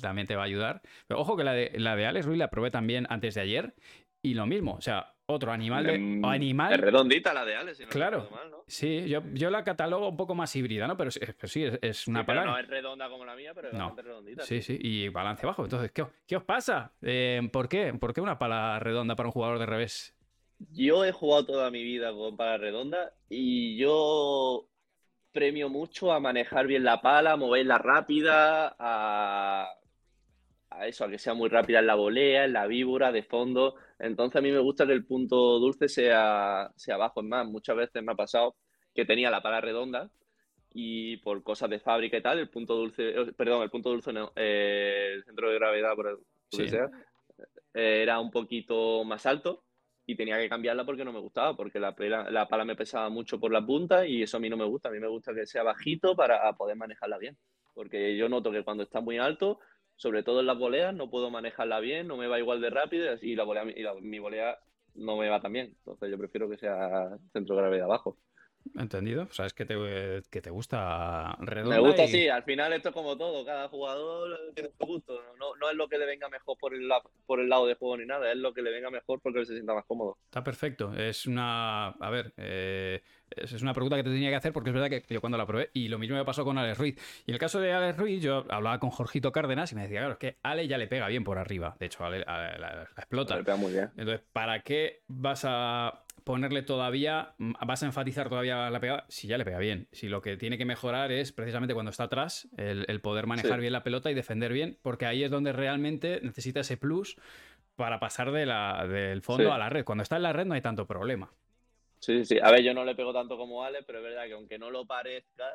también te va a ayudar. Pero ojo que la de, la de Alex Ruiz la probé también antes de ayer y lo mismo, o sea, otro animal de... Em, animal... Es redondita la de Alex, si no Claro, sí, yo, yo, la catalogo un poco más híbrida, ¿no? Pero, sí, es, una palabra... No es redonda como la mía, pero es bastante redondita. Sí, sí, y balance bajo. Entonces, ¿qué, qué os pasa? Eh, ¿Por qué? ¿Por qué una pala redonda para un jugador de revés? Yo he jugado toda mi vida con pala redonda y yo premio mucho a manejar bien la pala, a moverla rápida, a, eso, a que sea muy rápida en la volea, en la víbora, de fondo. Entonces a mí me gusta que el punto dulce sea, sea bajo. Es más, muchas veces me ha pasado que tenía la pala redonda y por cosas de fábrica y tal, el punto dulce, eh, perdón, el punto dulce no, eh, el centro de gravedad, por lo que sea, eh, era un poquito más alto y tenía que cambiarla porque no me gustaba, porque la, la pala me pesaba mucho por la punta y eso a mí no me gusta, a mí me gusta que sea bajito para poder manejarla bien, porque yo noto que cuando está muy alto, sobre todo en las boleas, no puedo manejarla bien, no me va igual de rápido y, la volea, y mi volea no me va tan bien, entonces yo prefiero que sea centro de gravedad abajo. Entendido. O sea, es que te, que te gusta redonda. Me gusta, sí. Al final esto es como todo. Cada jugador tiene su gusto. No, no es lo que le venga mejor por el, por el lado de juego ni nada. Es lo que le venga mejor porque se sienta más cómodo. Está perfecto. Es una... A ver, eh, es una pregunta que te tenía que hacer porque es verdad que yo cuando la probé y lo mismo me pasó con Alex Ruiz. Y en el caso de Alex Ruiz, yo hablaba con Jorgito Cárdenas y me decía, claro, es que Ale ya le pega bien por arriba. De hecho, Ale, la, explota. Le pega muy bien. Entonces, ¿para qué vas a ponerle todavía, vas a enfatizar todavía la pegada si ya le pega bien. Si lo que tiene que mejorar es precisamente cuando está atrás, el, poder manejar bien la pelota y defender bien, porque ahí es donde realmente necesita ese plus para pasar de la, del fondo a la red. Cuando está en la red no hay tanto problema. Sí, sí. A ver, yo no le pego tanto como Ale, pero es verdad que aunque no lo parezca,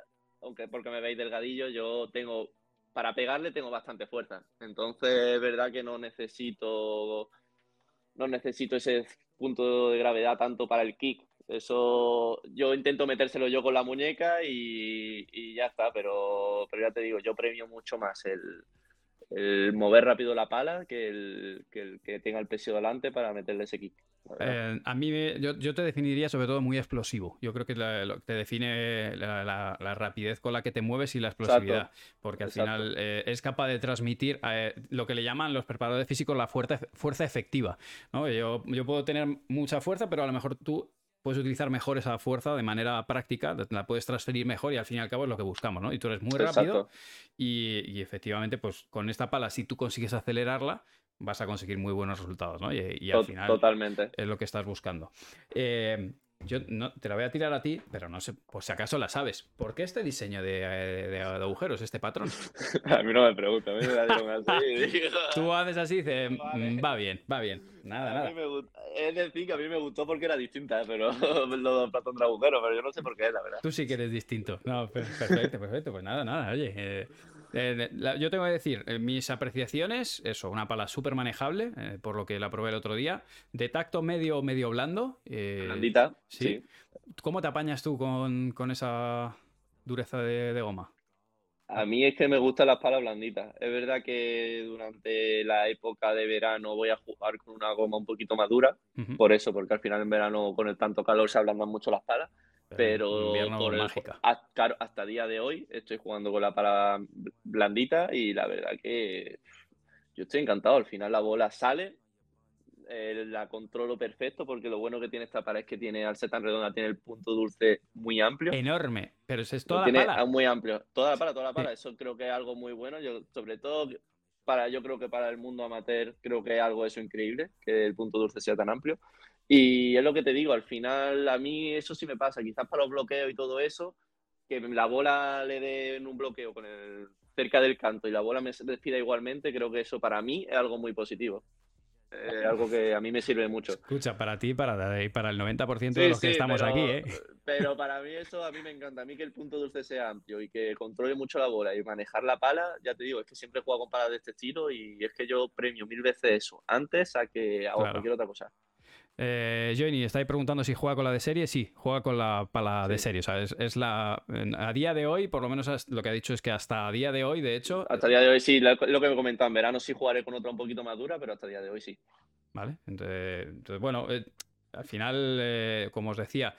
aunque porque me veis delgadillo, yo tengo, para pegarle tengo bastante fuerza. Entonces es verdad que no necesito, no necesito ese punto de gravedad tanto para el kick. Eso yo intento metérselo yo con la muñeca y, ya está, pero, pero ya te digo, yo premio mucho más el, mover rápido la pala que el, que tenga el peso delante para meterle ese kick. Eh, a mí, yo, te definiría sobre todo muy explosivo. Yo creo que lo, te define la, rapidez con la que te mueves y la explosividad. Porque al final eh, es capaz de transmitir eh, lo que le llaman los preparadores físicos la fuerza, fuerza efectiva. Yo, yo puedo tener mucha fuerza, pero a lo mejor tú puedes utilizar mejor esa fuerza de manera práctica, la puedes transferir mejor y al fin y al cabo es lo que buscamos, ¿no? Y tú eres muy rápido y, y, efectivamente, pues con esta pala, si tú consigues acelerarla, vas a conseguir muy buenos resultados, ¿no? Y, al final Totalmente. es lo que estás buscando. Eh, yo no, te la voy a tirar a ti, pero no sé, por si acaso la sabes. ¿Por qué este diseño de, de, agujeros, este patrón? a mí no me pregunta, a mí me da así. Tú haces así y dices, mm, va bien, va bien. Nada, nada. Es decir, que a mí me gustó porque era distinta, pero lo del patrón de agujeros, pero yo no sé por qué, la verdad. Tú sí que eres distinto. No, perfecto, perfecto. Pues nada, nada, oye. Eh, eh, yo tengo que decir, eh, mis apreciaciones, eso, una pala súper manejable, eh, por lo que la probé el otro día, de tacto medio, medio blando. Blandita, ¿sí? ¿Cómo te apañas tú con, esa dureza de, goma? A mí es que me gustan las palas blanditas. Es verdad que durante la época de verano voy a jugar con una goma un poquito más dura, por eso, porque al final en verano con el tanto calor se ablandan mucho las palas. Pero por hasta, hasta día de hoy estoy jugando con la pala blandita y la verdad que yo estoy encantado. Al final la bola sale, eh, la controlo perfecto porque lo bueno que tiene esta pala es que tiene, al ser tan redonda, tiene el punto dulce muy amplio. Enorme, pero es toda la pala. Muy amplio. Toda la pala, toda la pala. Eso creo que es algo muy bueno. Yo, sobre todo, para, yo creo que para el mundo amateur, creo que es algo eso increíble, que el punto dulce sea tan amplio. Y es lo que te digo, al final a mí eso sí me pasa, quizás para los bloqueos y todo eso, que la bola le dé en un bloqueo con el, cerca del canto y la bola me despida igualmente, creo que eso para mí es algo muy positivo. Es algo que a mí me sirve mucho. Escucha, para ti para, para el 90% de los que estamos aquí, ¿eh? Pero para mí eso a mí me encanta. A mí que el punto dulce sea amplio y que controle mucho la bola y manejar la pala, ya te digo, es que siempre he jugado con palas de este estilo y es que yo premio mil veces eso antes a que haga cualquier otra cosa. Eh, Johnny, estáis preguntando si juega con la de serie. Sí, juega con la pala de serie. O sea, es, la. A día de hoy, por lo menos lo que ha dicho es que hasta a día de hoy, de hecho. Hasta día de hoy sí, lo, que me comentaba en verano sí jugaré con otra un poquito más dura, pero hasta día de hoy sí. Vale, entonces, bueno, eh, al final, eh, como os decía,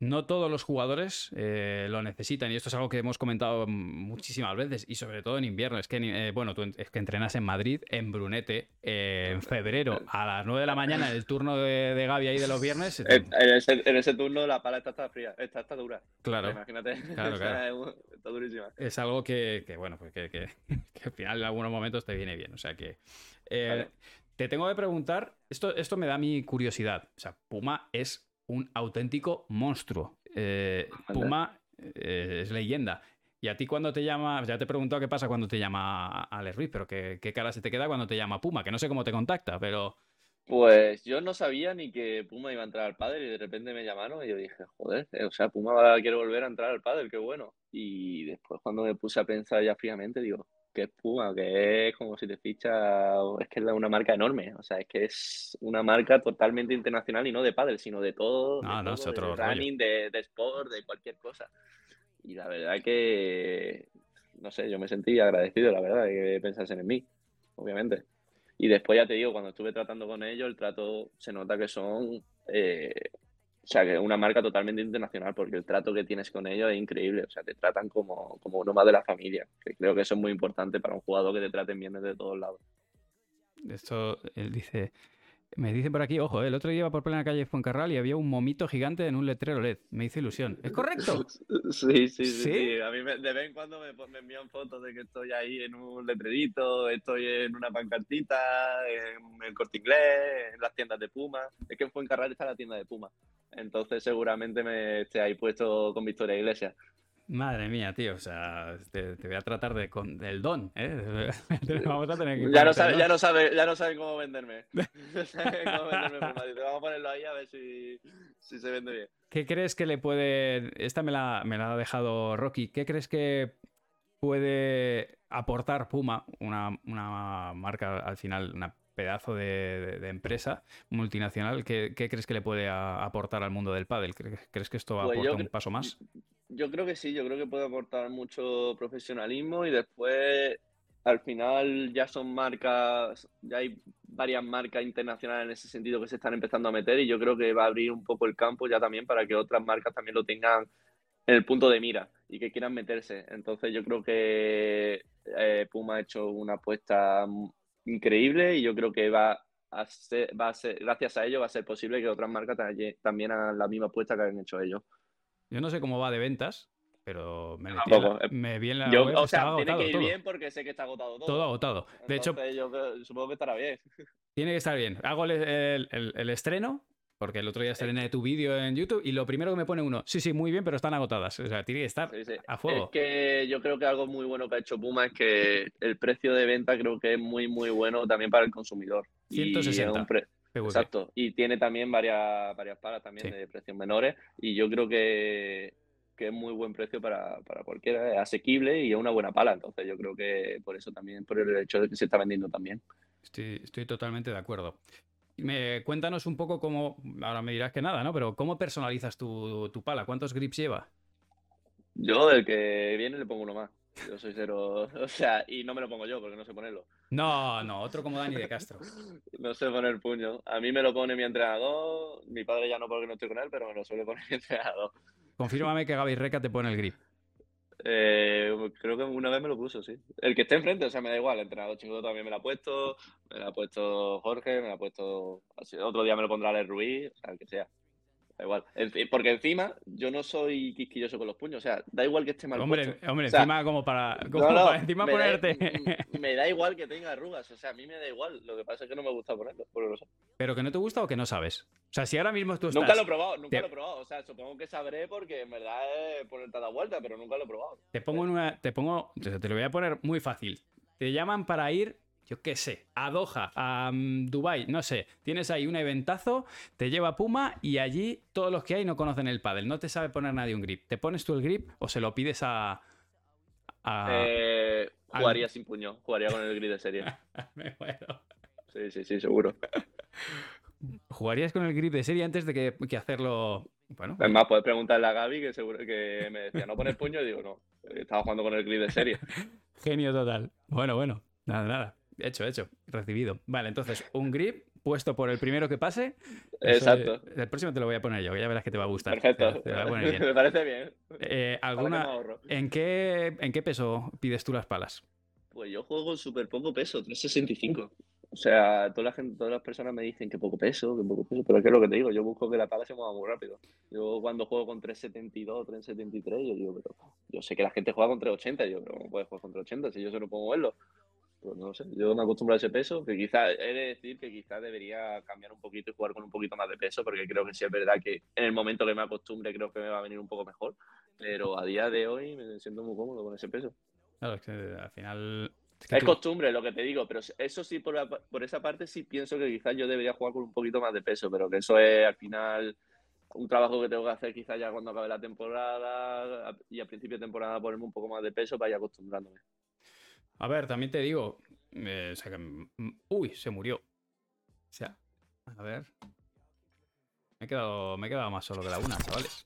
no todos los jugadores eh, lo necesitan y esto es algo que hemos comentado muchísimas veces y sobre todo en invierno. Es que, eh, bueno, tú es que entrenas en Madrid, en Brunete, en febrero a las 9 de la mañana en el turno de, de Gaby ahí de los viernes. En, ese, turno la pala está, fría, está, dura. Claro. Imagínate. Claro, está durísima. Es algo que, bueno, pues que, que, al final en algunos momentos te viene bien. O sea que... Eh, te tengo que preguntar, esto, esto me da mi curiosidad. O sea, Puma es un auténtico monstruo. Eh, Puma eh, es leyenda. Y a ti cuando te llama, ya te he preguntado qué pasa cuando te llama Alex Ruiz, pero qué, cara se te queda cuando te llama Puma, que no sé cómo te contacta, pero... Pues yo no sabía ni que Puma iba a entrar al pádel y de repente me llamaron y yo dije, joder, eh, o sea, Puma quiere volver a entrar al pádel, qué bueno. Y después cuando me puse a pensar ya fríamente, digo, que es Puma, que es como si te ficha, es que es una marca enorme, o sea, es que es una marca totalmente internacional y no de pádel, sino de todo, No, de no, todo, otro de running, de, de sport, de cualquier cosa. Y la verdad que, no sé, yo me sentí agradecido, la verdad, de que pensasen en mí, obviamente. Y después ya te digo, cuando estuve tratando con ellos, el trato se nota que son, eh, o sea, que es una marca totalmente internacional, porque el trato que tienes con ellos es increíble, o sea, te tratan como, como uno más de la familia, que creo que eso es muy importante para un jugador que te traten bien desde todos lados. Esto, él dice, me dicen por aquí, ojo, eh, el otro día iba por plena calle Fuencarral y había un momito gigante en un letrero LED. Me hizo ilusión. ¿Es correcto? Sí, sí, sí, ¿Sí? sí. A mí me- de vez en cuando me, me envían fotos de que estoy ahí en un letrerito, estoy en una pancartita, en el Corte Inglés, en las tiendas de Puma. Es que en Fuencarral está la tienda de Puma. Entonces seguramente me esté ahí puesto con Victoria Iglesias. Madre mía, tío, o sea, te, te voy a tratar de, con, del don, ¿eh? Vamos a tener que Ya no, sabe, ya, no sabe, ya no saben cómo venderme. No cómo vamos a ponerlo ahí a ver si, si se vende bien. ¿Qué crees que le puede... Esta me la, me la ha dejado Rocky. ¿Qué crees que puede aportar Puma, una, una marca al final, una pedazo de, de- de empresa multinacional? ¿Qué, qué crees que le puede a- aportar al mundo del pádel? ¿Crees, que esto Pues aporta yo un paso más? Yo creo que sí, yo creo que puede aportar mucho profesionalismo y después al final ya son marcas, ya hay varias marcas internacionales en ese sentido que se están empezando a meter y yo creo que va a abrir un poco el campo ya también para que otras marcas también lo tengan en el punto de mira y que quieran meterse. Entonces yo creo que eh, Puma ha hecho una apuesta increíble y yo creo que va a ser, va a ser, gracias a ello va a ser posible que otras marcas también hagan la misma apuesta que han hecho ellos. Yo no sé cómo va de ventas, pero me, metí en la- tampoco, eh, me vi en la Yo, web, o sea, tiene que ir todo. bien porque sé que está agotado todo. Todo agotado. De hecho, yo supongo que estará bien. Tiene que estar bien. Hago el, el- el- el estreno, porque el otro día estrené tu vídeo en YouTube, y lo primero que me pone uno, sí, sí, muy bien, pero están agotadas. O sea, tiene que estar Sí, sí. a fuego. Es que yo creo que algo muy bueno que ha hecho Puma es que el precio de venta creo que es muy, muy bueno también para el consumidor. Y es 160 un pre-. Exacto. Y tiene también varias, varias palas también Sí. de precios menores. Y yo creo que, que es muy buen precio para, para cualquiera. Es asequible y es una buena pala. Entonces yo creo que por eso también, por el hecho de que se está vendiendo también. Estoy, estoy totalmente de acuerdo. Me, cuéntanos un poco cómo, ahora me dirás que nada, ¿no? Pero ¿cómo personalizas tu, tu pala? ¿Cuántos grips lleva? Yo, el que viene, le pongo uno más. Yo soy cero. O sea, y no me lo pongo yo porque no sé ponerlo. No, no, otro como Dani de Castro. No sé poner puño. A mí me lo pone mi entrenador. Mi padre ya no porque no estoy con él, pero me lo suele poner mi entrenador. Confírmame que Gaby Reca te pone el grip. Eh, creo que una vez me lo puso, sí. El que esté enfrente, o sea, me da igual. El entrenador chingo también me lo ha puesto. Me lo ha puesto Jorge, me lo ha puesto. Otro día me lo pondrá el Ruiz, o sea, el que sea. Da igual. Porque encima yo no soy quisquilloso con los puños. O sea, da igual que esté mal Hombre, puesto. hombre O sea, encima como para, como No, no, para encima me da- ponerte... me da igual que tenga arrugas, o sea, a mí me da igual. Lo que pasa es que no me gusta ponerlo, sé. Pero que no te gusta o que no sabes. O sea, si ahora mismo tú estás... Nunca lo he probado, nunca te- lo he probado. O sea, supongo que sabré porque en verdad es ponerte a dar vuelta, pero nunca lo he probado. Te pongo en una. Te pongo. Te lo voy a poner muy fácil. Te llaman para ir, yo qué sé, a Doha, a mm, Dubai, no sé. Tienes ahí un eventazo, te lleva Puma y allí todos los que hay no conocen el pádel. No te sabe poner nadie un grip. ¿Te pones tú el grip o se lo pides a. a- Eh, jugaría sin puño, jugaría con el grid de serie. Me muero. Sí, sí, sí, seguro. ¿Jugarías con el grip de serie antes de que, que hacerlo? Bueno, Es más, puedes preguntarle a Gaby que seguro que me decía, ¿no pones puño? Y digo, no, estaba jugando con el grid de serie. genio total. Bueno, bueno, nada, nada. Hecho, hecho, recibido. Vale, entonces, un grip puesto por el primero que pase. Exacto. eh, El próximo te lo voy a poner yo, que ya verás que te va a gustar. Perfecto. Te, te a poner bien. me parece bien. Eh, ¿alguna. ¿en, qué, ¿En qué peso pides tú las palas? Pues yo juego con súper poco peso, 365. O sea, toda la gente, todas las personas me dicen que poco peso, que poco peso, pero es que es lo que te digo, yo busco que la pala se mueva muy rápido. Yo cuando juego con 372, 373, yo digo, pero yo sé que la gente juega con 380, y yo, pero ¿cómo puedes jugar con 380 si yo solo puedo moverlo? Pues no sé, yo me acostumbro a ese peso, que quizás, he de decir que quizás debería cambiar un poquito y jugar con un poquito más de peso, porque creo que sí es verdad que en el momento que me acostumbre creo que me va a venir un poco mejor, pero a día de hoy me siento muy cómodo con ese peso. Claro, es que al final Es, costumbre lo que te digo, pero eso sí, por, por esa parte sí pienso que quizás yo debería jugar con un poquito más de peso, pero que eso es al final un trabajo que tengo que hacer quizás ya cuando acabe la temporada y a principio de temporada ponerme un poco más de peso para ir acostumbrándome. A ver, también te digo, eh, mm, uy, se murió. O sea, a ver. Me he, quedado, me he quedado más solo que la una, chavales.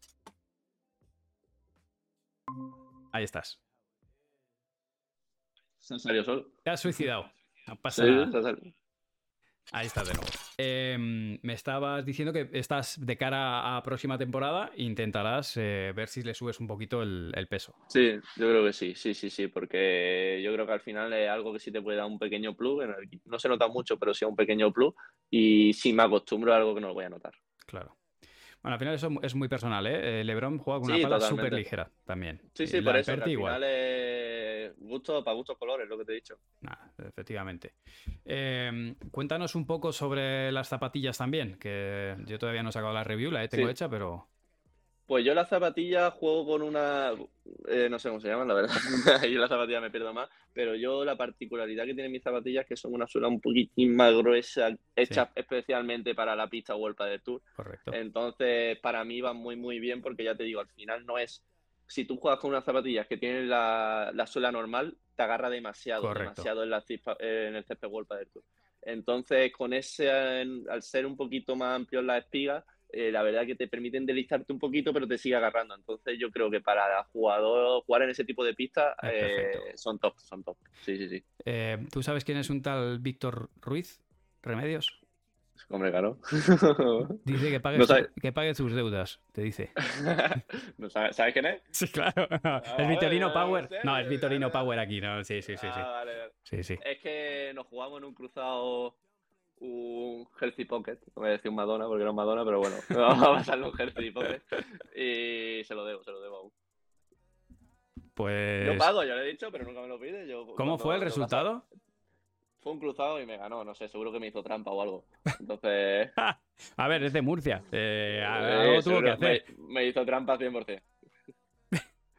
Ahí estás. Se salió solo. Te has suicidado. No pasa nada. Ahí estás de nuevo. Em, me estabas diciendo que estás de cara a próxima temporada intentarás eh, ver si le subes un poquito el, peso. Sí, yo creo que sí, sí, sí, sí, porque yo creo que al final es algo que sí te puede dar un pequeño plus. No se nota mucho, pero sí un pequeño plus. Y si me acostumbro a algo que no lo voy a notar. Claro. Bueno, al final eso es muy personal, ¿eh? eh LeBron juega con una pala súper ligera también. Sí, sí, por eso. Al final es gusto para gustos colores, lo que te he dicho. efectivamente. Em, cuéntanos un poco sobre las zapatillas también, que yo todavía no he sacado la review, la he tengo hecha, pero. Pues yo las zapatillas juego con una. Eh, no sé cómo se llaman, la verdad. Ahí las zapatillas me pierdo más. Pero yo la particularidad que tienen mis zapatillas es que son una suela un poquitín más gruesa, hecha especialmente para la pista World del Tour. Correcto. Entonces, para mí va muy, muy bien porque ya te digo, al final no es. Si tú juegas con unas zapatillas que tienen la, suela normal, te agarra demasiado, demasiado en, la, en el césped World del Tour. Entonces, con ese, al ser un poquito más amplio en las espigas eh, la verdad que te permiten deslizarte un poquito, pero te sigue agarrando. Entonces yo creo que para jugador jugar en ese tipo de pistas eh, son top, son top. Sí, sí, sí. Eh, ¿Tú sabes quién es un tal Víctor Ruiz? ¿Remedios? Hombre, claro. Dice que pague, que pague sus deudas, te dice. sabes, quién es? Sí, claro. Ah, es Vitorino Power. No, es Vitorino Power aquí, ¿no? Sí, sí, sí. Ah, sí. sí, Es que nos jugamos en un cruzado un Healthy Pocket, no voy a decir un Madonna porque no es Madonna, pero bueno, vamos a pasarle un Healthy Pocket y se lo debo, se lo debo aún. Pues. Yo pago, ya lo he dicho, pero nunca me lo pide. ¿Cómo fue el resultado? Fue un cruzado y me ganó, no sé, seguro que me hizo trampa o algo. Entonces. a ver, es de Murcia. Eh, algo tuvo que hacer. Me, hizo trampa 100%.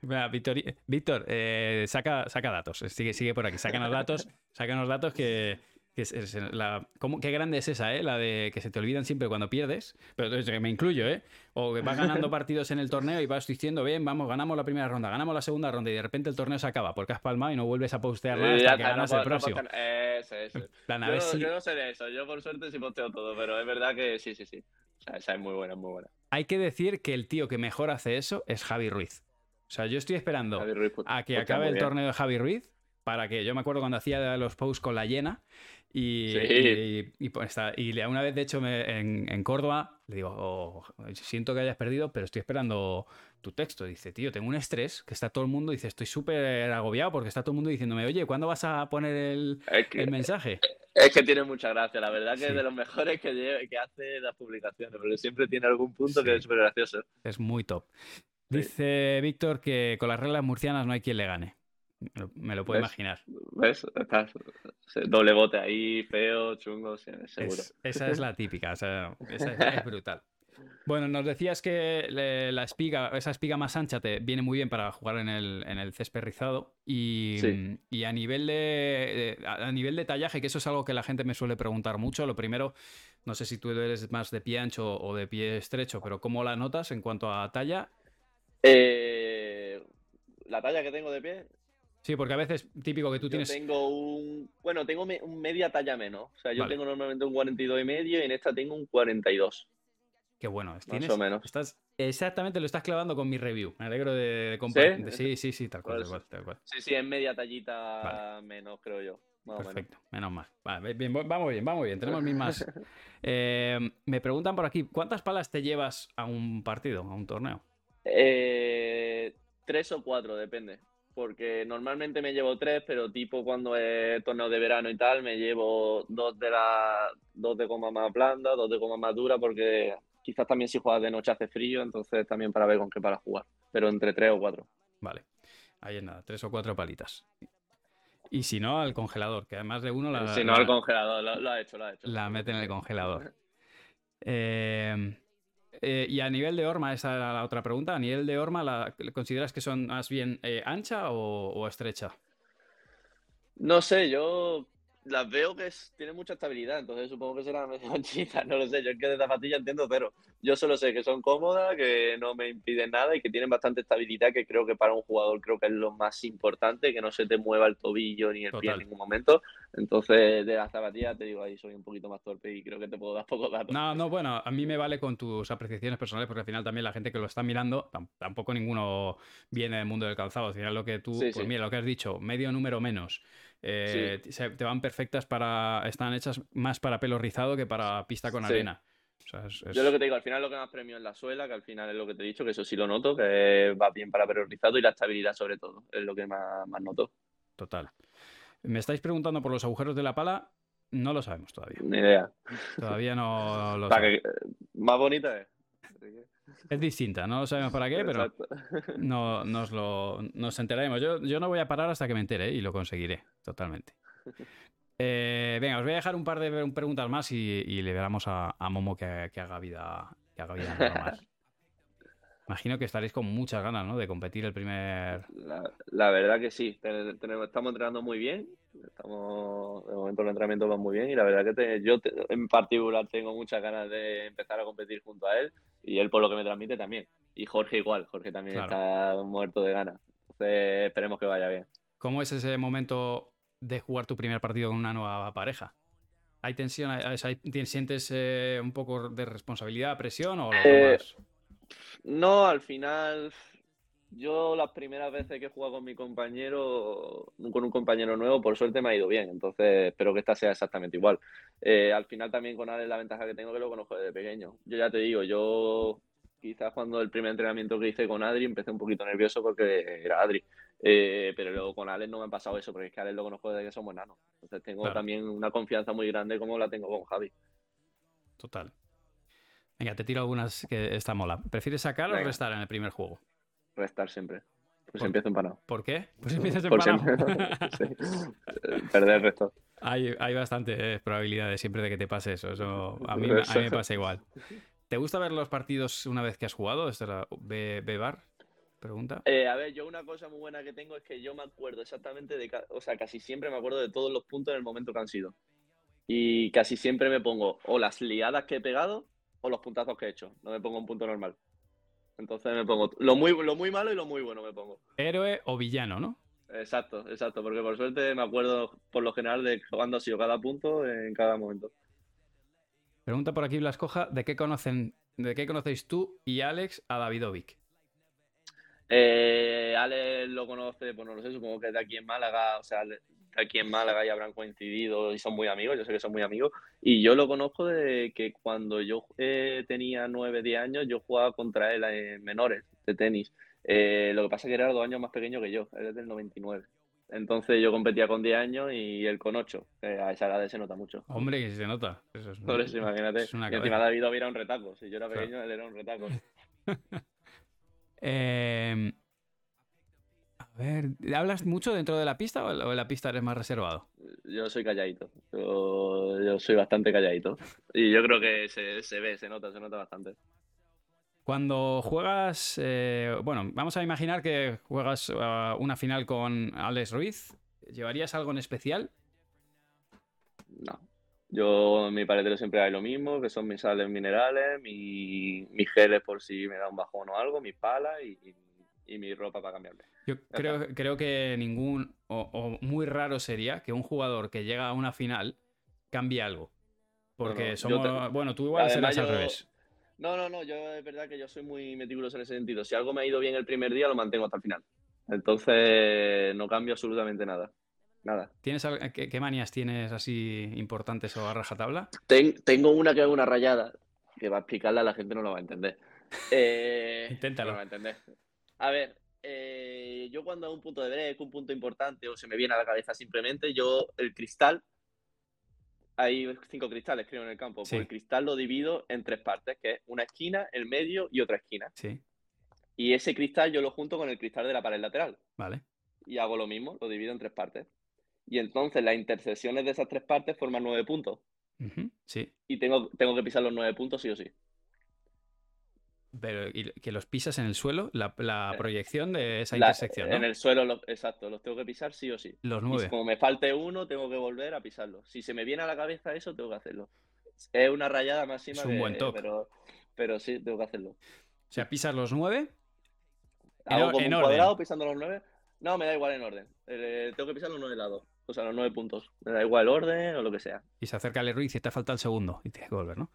Víctor, Víctor eh, saca, saca datos, sigue, sigue por aquí, sácanos datos, sácanos datos que, la, qué grande es esa, ¿eh? La de que se te olvidan siempre cuando pierdes. Pero me incluyo, ¿eh? O que vas ganando partidos en el torneo y vas diciendo, bien, vamos, ganamos la primera ronda, ganamos la segunda ronda y de repente el torneo se acaba porque has palmado y no vuelves a postear nada hasta que ganas el próximo. yo, no sé de eso, yo por suerte sí posteo todo, pero es verdad que sí, sí, sí. esa es muy buena, muy buena. Hay que decir que el tío que mejor hace eso es Javi Ruiz. O sea, yo estoy esperando a que acabe el torneo de Javi Ruiz para que yo me acuerdo cuando hacía los posts con la llena y, y, pues y, una vez, de hecho, en, Córdoba, le digo, oh, siento que hayas perdido, pero estoy esperando tu texto. Dice, tío, tengo un estrés que está todo el mundo, dice, estoy súper agobiado porque está todo el mundo diciéndome, oye, ¿cuándo vas a poner el, mensaje? Es que tiene mucha gracia, la verdad que es de los mejores que, que hace las publicaciones, pero siempre tiene algún punto que es súper gracioso. Es muy top. Dice Víctor que con las reglas murcianas no hay quien le gane. Me lo puedo imaginar. ¿Ves? doble bote ahí, feo, chungo, seguro. esa es la típica, o sea, esa es, brutal. Bueno, nos decías que la espiga, esa espiga más ancha te viene muy bien para jugar en el, en el césped rizado. Y, y, a nivel de, a nivel de tallaje, que eso es algo que la gente me suele preguntar mucho. Lo primero, no sé si tú eres más de pie ancho o de pie estrecho, pero ¿cómo la notas en cuanto a talla? Eh, la talla que tengo de pie, Sí, porque a veces típico que tú tienes. tengo un. Bueno, tengo un media talla menos. O sea, yo tengo normalmente un 42 y medio y en esta tengo un 42. Qué bueno. Más o menos. Estás, exactamente lo estás clavando con mi review. Me alegro de, compartir. ¿Sí? sí, sí, tal cual, tal cual, Sí, sí, es media tallita menos, creo yo. Perfecto, menos, mal. vamos bien, vamos bien. Tenemos mismas. Eh, me preguntan por aquí, ¿cuántas palas te llevas a un partido, a un torneo? Eh, tres o cuatro, depende porque normalmente me llevo tres, pero tipo cuando es torneo de verano y tal, me llevo dos de la, dos de goma más blanda, dos de goma más dura, porque quizás también si juegas de noche hace frío, entonces también para ver con qué para jugar, pero entre tres o cuatro. Vale, ahí es nada, tres o cuatro palitas. Y si no, al congelador, que además de uno la. Si no, al congelador, lo, ha hecho, lo ha hecho. La mete en el congelador. eh, eh, y a nivel de horma, esa era la otra pregunta. ¿A nivel de horma, la, ¿consideras que son más bien eh, ancha o, estrecha? No sé, yo las veo que es- tienen mucha estabilidad, entonces supongo que serán anchitas, no lo sé. Yo es que de zapatilla entiendo cero. Yo solo sé que son cómodas, que no me impiden nada y que tienen bastante estabilidad, que creo que para un jugador creo que es lo más importante, que no se te mueva el tobillo ni el pie en ningún momento. Entonces, de las zapatillas te digo, ahí soy un poquito más torpe y creo que te puedo dar pocos datos. No, no, bueno, a mí me vale con tus apreciaciones personales porque al final también la gente que lo está mirando, tam- tampoco ninguno viene del mundo del calzado. Al final lo que tú, Sí, pues sí. mira, lo que has dicho, medio número menos. Eh, se- te van perfectas para, están hechas más para pelo rizado que para pista con Sí. arena. O sea, es- es- Yo lo que te digo, al final lo que más premio es la suela, que al final es lo que te he dicho, que eso sí lo noto, que va bien para pelo rizado y la estabilidad sobre todo, es lo que más, más noto. Total. Me estáis preguntando por los agujeros de la pala. No lo sabemos todavía. Ni idea. Todavía no lo sabemos. que, eh, más bonita es. Es distinta, no lo sabemos para qué, pero Exacto. no, nos, lo, nos enteraremos. Yo, yo no voy a parar hasta que me entere ¿eh? y lo conseguiré, totalmente. Eh, venga, os voy a dejar un par de preguntas más y, y le damos a, a Momo que, que haga vida, que haga vida normal. Imagino que estaréis con muchas ganas, ¿no? De competir el primer. La, la verdad que sí, te- tenemos- estamos entrenando muy bien, estamos, de momento los entrenamientos van muy bien y la verdad que te- yo te- en particular tengo muchas ganas de empezar a competir junto a él y él por lo que me transmite también. Y Jorge igual, Jorge también Claro. está muerto de ganas. Entonces esperemos que vaya bien. ¿Cómo es ese momento de jugar tu primer partido con una nueva pareja? ¿Hay tensión? ¿Hay- hay- ¿Tien- ¿Sientes eh, un poco de responsabilidad, presión o lo Eh, tomas? No, al final, yo las primeras veces que he jugado con mi compañero, con un compañero nuevo, por suerte me ha ido bien, entonces espero que esta sea exactamente igual. Eh, al final también con Ale la ventaja que tengo que lo conozco desde pequeño. Yo ya te digo, yo quizás cuando el primer entrenamiento que hice con Adri empecé un poquito nervioso porque era Adri, Eh, pero luego con Alex no me ha pasado eso, porque es que Alex lo conozco desde que somos enanos. Entonces tengo Claro. también una confianza muy grande como la tengo con Javi. Total. Venga, te tiro algunas que esta mola. ¿Prefieres sacar o restar en el primer juego? Restar siempre. Pues empiezo empanado. ¿Por qué? Pues empiezas empanado. Sí. Perder el resto. Hay, hay bastantes probabilidades siempre de que te pase eso. eso a, mí, me- a mí me pasa igual. ¿Te gusta ver los partidos una vez que has jugado? Esta es la B, Bar. Pregunta. Eh, a ver, yo una cosa muy buena que tengo es que yo me acuerdo exactamente de, o sea, casi siempre me acuerdo de todos los puntos en el momento que han sido. Y casi siempre me pongo o las liadas que he pegado o los puntazos que he hecho. No me pongo un punto normal. Entonces me pongo lo muy, lo muy malo y lo muy bueno me pongo. Héroe o villano, ¿no? Exacto, exacto, porque por suerte me acuerdo por lo general de cuándo ha sido cada punto en cada momento. Pregunta por aquí Blas Coja, ¿de qué conocen, de qué conocéis tú y Alex a Davidovic? Eh, Ale lo conoce, pues no lo sé, supongo que es de aquí en Málaga, o sea, aquí en Málaga ya habrán coincidido y son muy amigos, yo sé que son muy amigos. Y yo lo conozco de que cuando yo eh, tenía 9, 10 años, yo jugaba contra él en menores de tenis. Eh, lo que pasa es que era dos años más pequeño que yo, él es del 99. Entonces yo competía con 10 años y él con 8. a esa edad se nota mucho. Hombre, que se nota. Eso es, Por eso, imagínate. es una y encima. David era un retaco. Si yo era Claro. pequeño, él era un retaco. Eh, a ver, ¿hablas mucho dentro de la pista o en la pista eres más reservado? Yo soy calladito. Yo, yo soy bastante calladito. Y yo creo que se, se ve, se nota, se nota bastante. Cuando juegas, eh, bueno, vamos a imaginar que juegas uh, una final con Alex Ruiz. ¿Llevarías algo en especial? No. Yo en mi paletero siempre hay lo mismo, que son mis sales minerales, mi- mis geles por si me da un bajón o algo, mis palas y, y- y mi ropa para cambiarme. Yo creo, creo que ningún, o, o muy raro sería que un jugador que llega a una final cambie algo. Porque No, somos, te- bueno, tú igual serás al revés. No, no, no, yo es verdad que yo soy muy meticuloso en ese sentido. Si algo me ha ido bien el primer día, lo mantengo hasta el final. Entonces no cambio absolutamente nada. Nada. ¿Tienes, qué, qué manías tienes así importantes o a rajatabla? Ten- tengo una que es una rayada, que va a explicarla, la gente no lo va a entender. Eh, Inténtalo. no lo va a entender. A ver, eh, yo cuando hay un punto de break, un punto importante o se me viene a la cabeza simplemente, yo el cristal, hay cinco cristales creo en el campo, Sí. pues el cristal lo divido en tres partes, que es una esquina, el medio y otra esquina. Sí, Y ese cristal yo lo junto con el cristal de la pared lateral vale. y hago lo mismo, lo divido en tres partes. Y entonces las intersecciones de esas tres partes forman nueve puntos Sí, y tengo, tengo que pisar los nueve puntos sí o sí. Pero ¿y que los pisas en el suelo, la, la Eh, proyección de esa La- intersección, ¿no? En el suelo, lo- exacto, los tengo que pisar sí o sí. Los Y nueve. como me falte uno, tengo que volver a pisarlo. Si se me viene a la cabeza eso, tengo que hacerlo. Es una rayada máxima, Es un que- buen toque. pero, pero sí, tengo que hacerlo. O sea, pisas los nueve. En ¿Hago or- como en un orden. cuadrado pisando los nueve? No, me da igual en orden. Eh, tengo que pisar los nueve lados. O sea, los nueve puntos. Me da igual el orden o lo que sea. Y se acerca el Ruiz y te falta el segundo. Y tienes que volver, ¿no?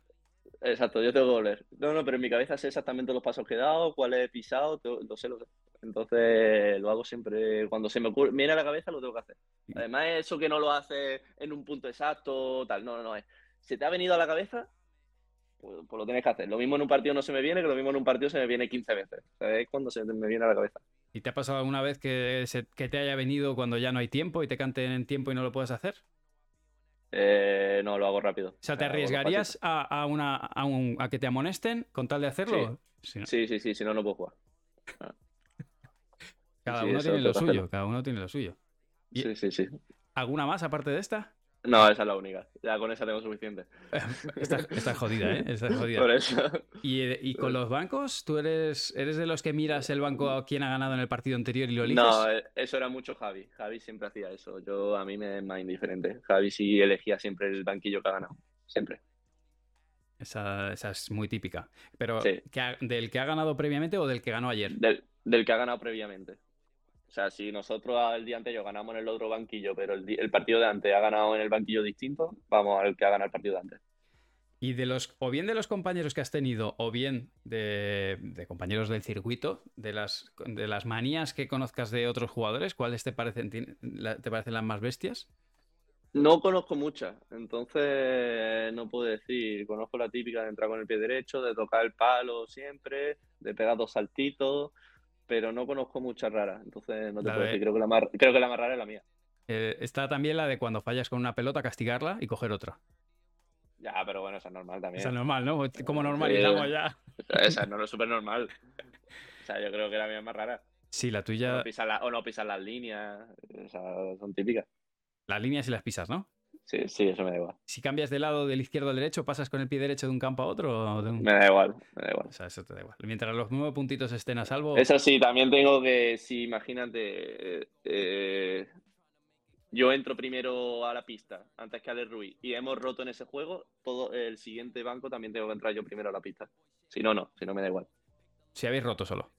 Exacto, yo tengo que volver. No, no, pero en mi cabeza sé exactamente los pasos que he dado, cuáles he pisado, lo sé, lo sé. Entonces lo hago siempre, cuando se me ocurre, viene a la cabeza lo tengo que hacer. Además, eso que no lo haces en un punto exacto, tal, no, no, no, es. Se te ha venido a la cabeza, pues, pues lo tienes que hacer. Lo mismo en un partido no se me viene, que lo mismo en un partido se me viene 15 veces. O sea, es cuando se me viene a la cabeza. ¿Y te ha pasado alguna vez que, se- que te haya venido cuando ya no hay tiempo y te canten en tiempo y no lo puedas hacer? Eh, no, lo hago rápido. O sea, ¿te arriesgarías a, a una, a, un- a que te amonesten con tal de hacerlo? Sí. Sí, sí, sí, si no, no puedo jugar. Cada Sí, uno tiene lo suyo, cada uno tiene lo suyo. Y- Sí, sí, sí. ¿Alguna más aparte de esta? No, esa es la única. Ya con esa tengo suficiente. Esta, esta es jodida, ¿eh? Esta es jodida. Por eso. ¿Y, eh, y con los bancos? ¿Tú eres, eres de los que miras el banco a quién ha ganado en el partido anterior y lo eliges? No, eh, eso era mucho Javi. Javi siempre hacía eso. Yo a mí me es más indiferente. Javi sí elegía siempre el banquillo que ha ganado. Siempre. Esa, esa es muy típica. Pero, Sí. ¿que ha- ¿del que ha ganado previamente o del que ganó ayer? Del, del que ha ganado previamente. O sea, si nosotros al día anterior ganamos en el otro banquillo, pero el, el partido de antes ha ganado en el banquillo distinto, vamos al que ha ganado el partido de antes. Y de los, o bien de los compañeros que has tenido, o bien de, de compañeros del circuito, de las, de las manías que conozcas de otros jugadores, ¿cuáles te parecen, te parecen las más bestias? No conozco muchas, entonces no puedo decir. Conozco la típica de entrar con el pie derecho, de tocar el palo siempre, de pegar dos saltitos, pero no conozco muchas raras. Entonces no te La puedo de- decir. Creo que la más, creo que la más rara es la mía. Eh, está también la de cuando fallas con una pelota, castigarla y coger otra. Ya, pero bueno, esa es normal también. Esa es normal, ¿no? Como normalizamos Sí. ya. Esa no es súper normal. O sea, yo creo que la mía es más rara. Sí, la O tuya, no pisar, la- o no las líneas. Esas son típicas. las líneas y las pisas, ¿no? Sí, sí, eso me da igual. Si cambias de lado del izquierdo al derecho, ¿pasas con el pie derecho de un campo a otro? o de un- Me da igual, me da igual. O sea, eso te da igual. Mientras los nueve puntitos estén a salvo, Eso sí, también tengo que, si imagínate, eh, eh, yo entro primero a la pista antes que Ale Ruiz y hemos roto en ese juego, todo el siguiente banco también tengo que entrar yo primero a la pista. Si no, no, si no me da igual. si habéis roto solo.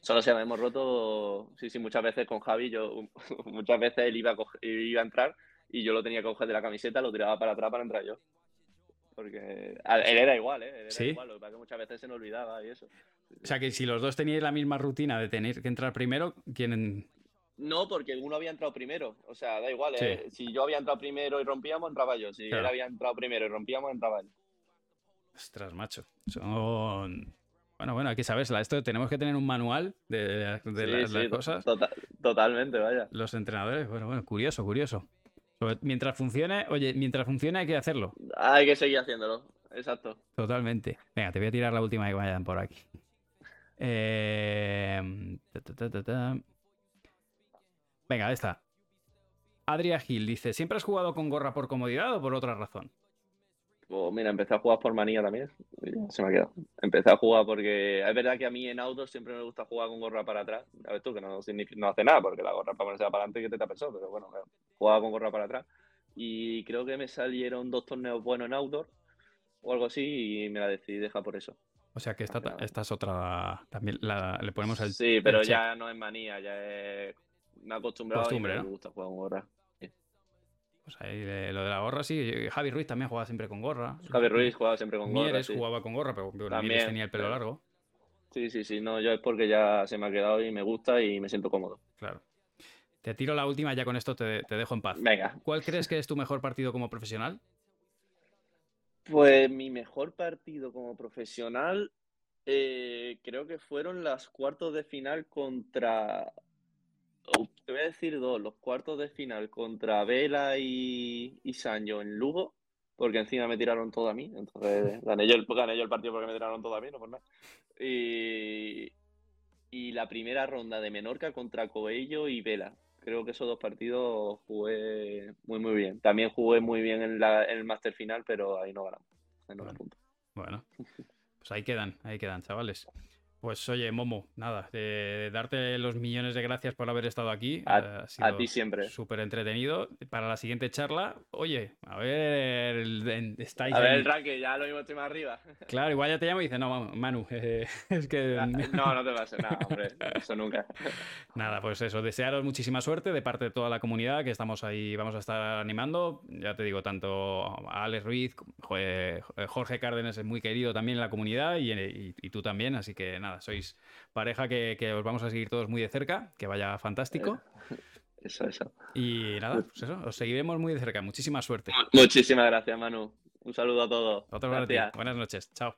Solo si hemos roto, sí, sí, muchas veces con Javi, yo muchas veces él iba a, coger- iba a entrar y yo lo tenía que coger de la camiseta, lo tiraba para atrás para entrar yo. Porque a- él era igual, ¿eh? Él era ¿Sí? igual, lo que pasa es que muchas veces se nos olvidaba y eso. O sea, que si los dos teníais la misma rutina de tener que entrar primero, ¿quién...? No, porque uno había entrado primero. O sea, da igual. Sí. ¿eh? Si yo había entrado primero y rompíamos, entraba yo. Si Claro. él había entrado primero y rompíamos, entraba él. Ostras, macho. Son... Bueno, bueno, hay que sabérsela. Esto tenemos que tener un manual de, de Sí, las, sí, las to- cosas. tota- totalmente, vaya. Los entrenadores, bueno, bueno, curioso, curioso. Sobre- Mientras funcione, oye, mientras funcione hay que hacerlo. Hay que seguir haciéndolo. Exacto. Totalmente. Venga, te voy a tirar la última que vayan por aquí. Eh, ta, ta, ta. Venga, esta. Adria Gil dice: ¿Siempre has jugado con gorra por comodidad o por otra razón? Pues mira, empecé a jugar por manía también. se me ha quedado. Empecé a jugar porque es verdad que a mí en autos siempre me gusta jugar con gorra para atrás. A ver tú, que no, hace nada, porque la gorra para ponerse para adelante que te sol, pero bueno, jugaba con gorra para atrás. Y creo que me salieron dos torneos buenos en outdoor o algo así y me la decidí dejar por eso. O sea que esta, esta es otra. También la- le ponemos el. Sí, pero ya no es manía, ya es... Me he acostumbrado Costumbre, y ¿no? me gusta jugar con gorra. Pues ahí, eh, lo de la gorra, sí. Javi Ruiz también jugaba siempre con gorra. Javi Ruiz jugaba siempre con gorra. Mieres sí. jugaba con gorra, pero bueno, También, Mieres tenía el pelo claro. largo. sí, sí, sí, no, yo es porque ya se me ha quedado y me gusta y me siento cómodo. Claro. Te tiro la última, ya con esto te, te dejo en paz. Venga, ¿Cuál crees que es tu mejor partido como profesional? pues mi mejor partido como profesional eh, creo que fueron las cuartos de final contra... oh, te voy a decir dos, los cuartos de final contra Vela y, y Sancho en Lugo, porque encima me tiraron todo a mí, entonces gané yo el, gané yo el partido porque me tiraron todo a mí, no por nada. Y, y la primera ronda de Menorca contra Coello y Vela. Creo que esos dos partidos jugué muy, muy bien. También jugué muy bien en, la- en el Master Final, pero ahí no ganamos. Ahí no Bueno. Bueno, Pues ahí quedan, ahí quedan, chavales. Pues oye, Momo, nada, de darte los millones de gracias por haber estado aquí. A, ti siempre. Súper entretenido. Para la siguiente charla, oye, a ver, estáis. A ver el ranking, ya lo mismo estoy más arriba. Claro, igual ya te llamo y dices, no, Manu, es que. No, no te va a hacer nada, hombre, eso nunca. Nada, pues eso, desearos muchísima suerte de parte de toda la comunidad que estamos ahí, vamos a estar animando. Ya te digo, tanto a Alex Ruiz, Jorge Cárdenas es muy querido también en la comunidad y tú también, así que nada sois pareja que, os vamos a seguir todos muy de cerca, que vaya fantástico. Eso, eso. Y nada, pues eso, os seguiremos muy de cerca. Muchísima suerte. Muchísimas gracias, Manu. Un saludo a todos. Buenas noches. Chao.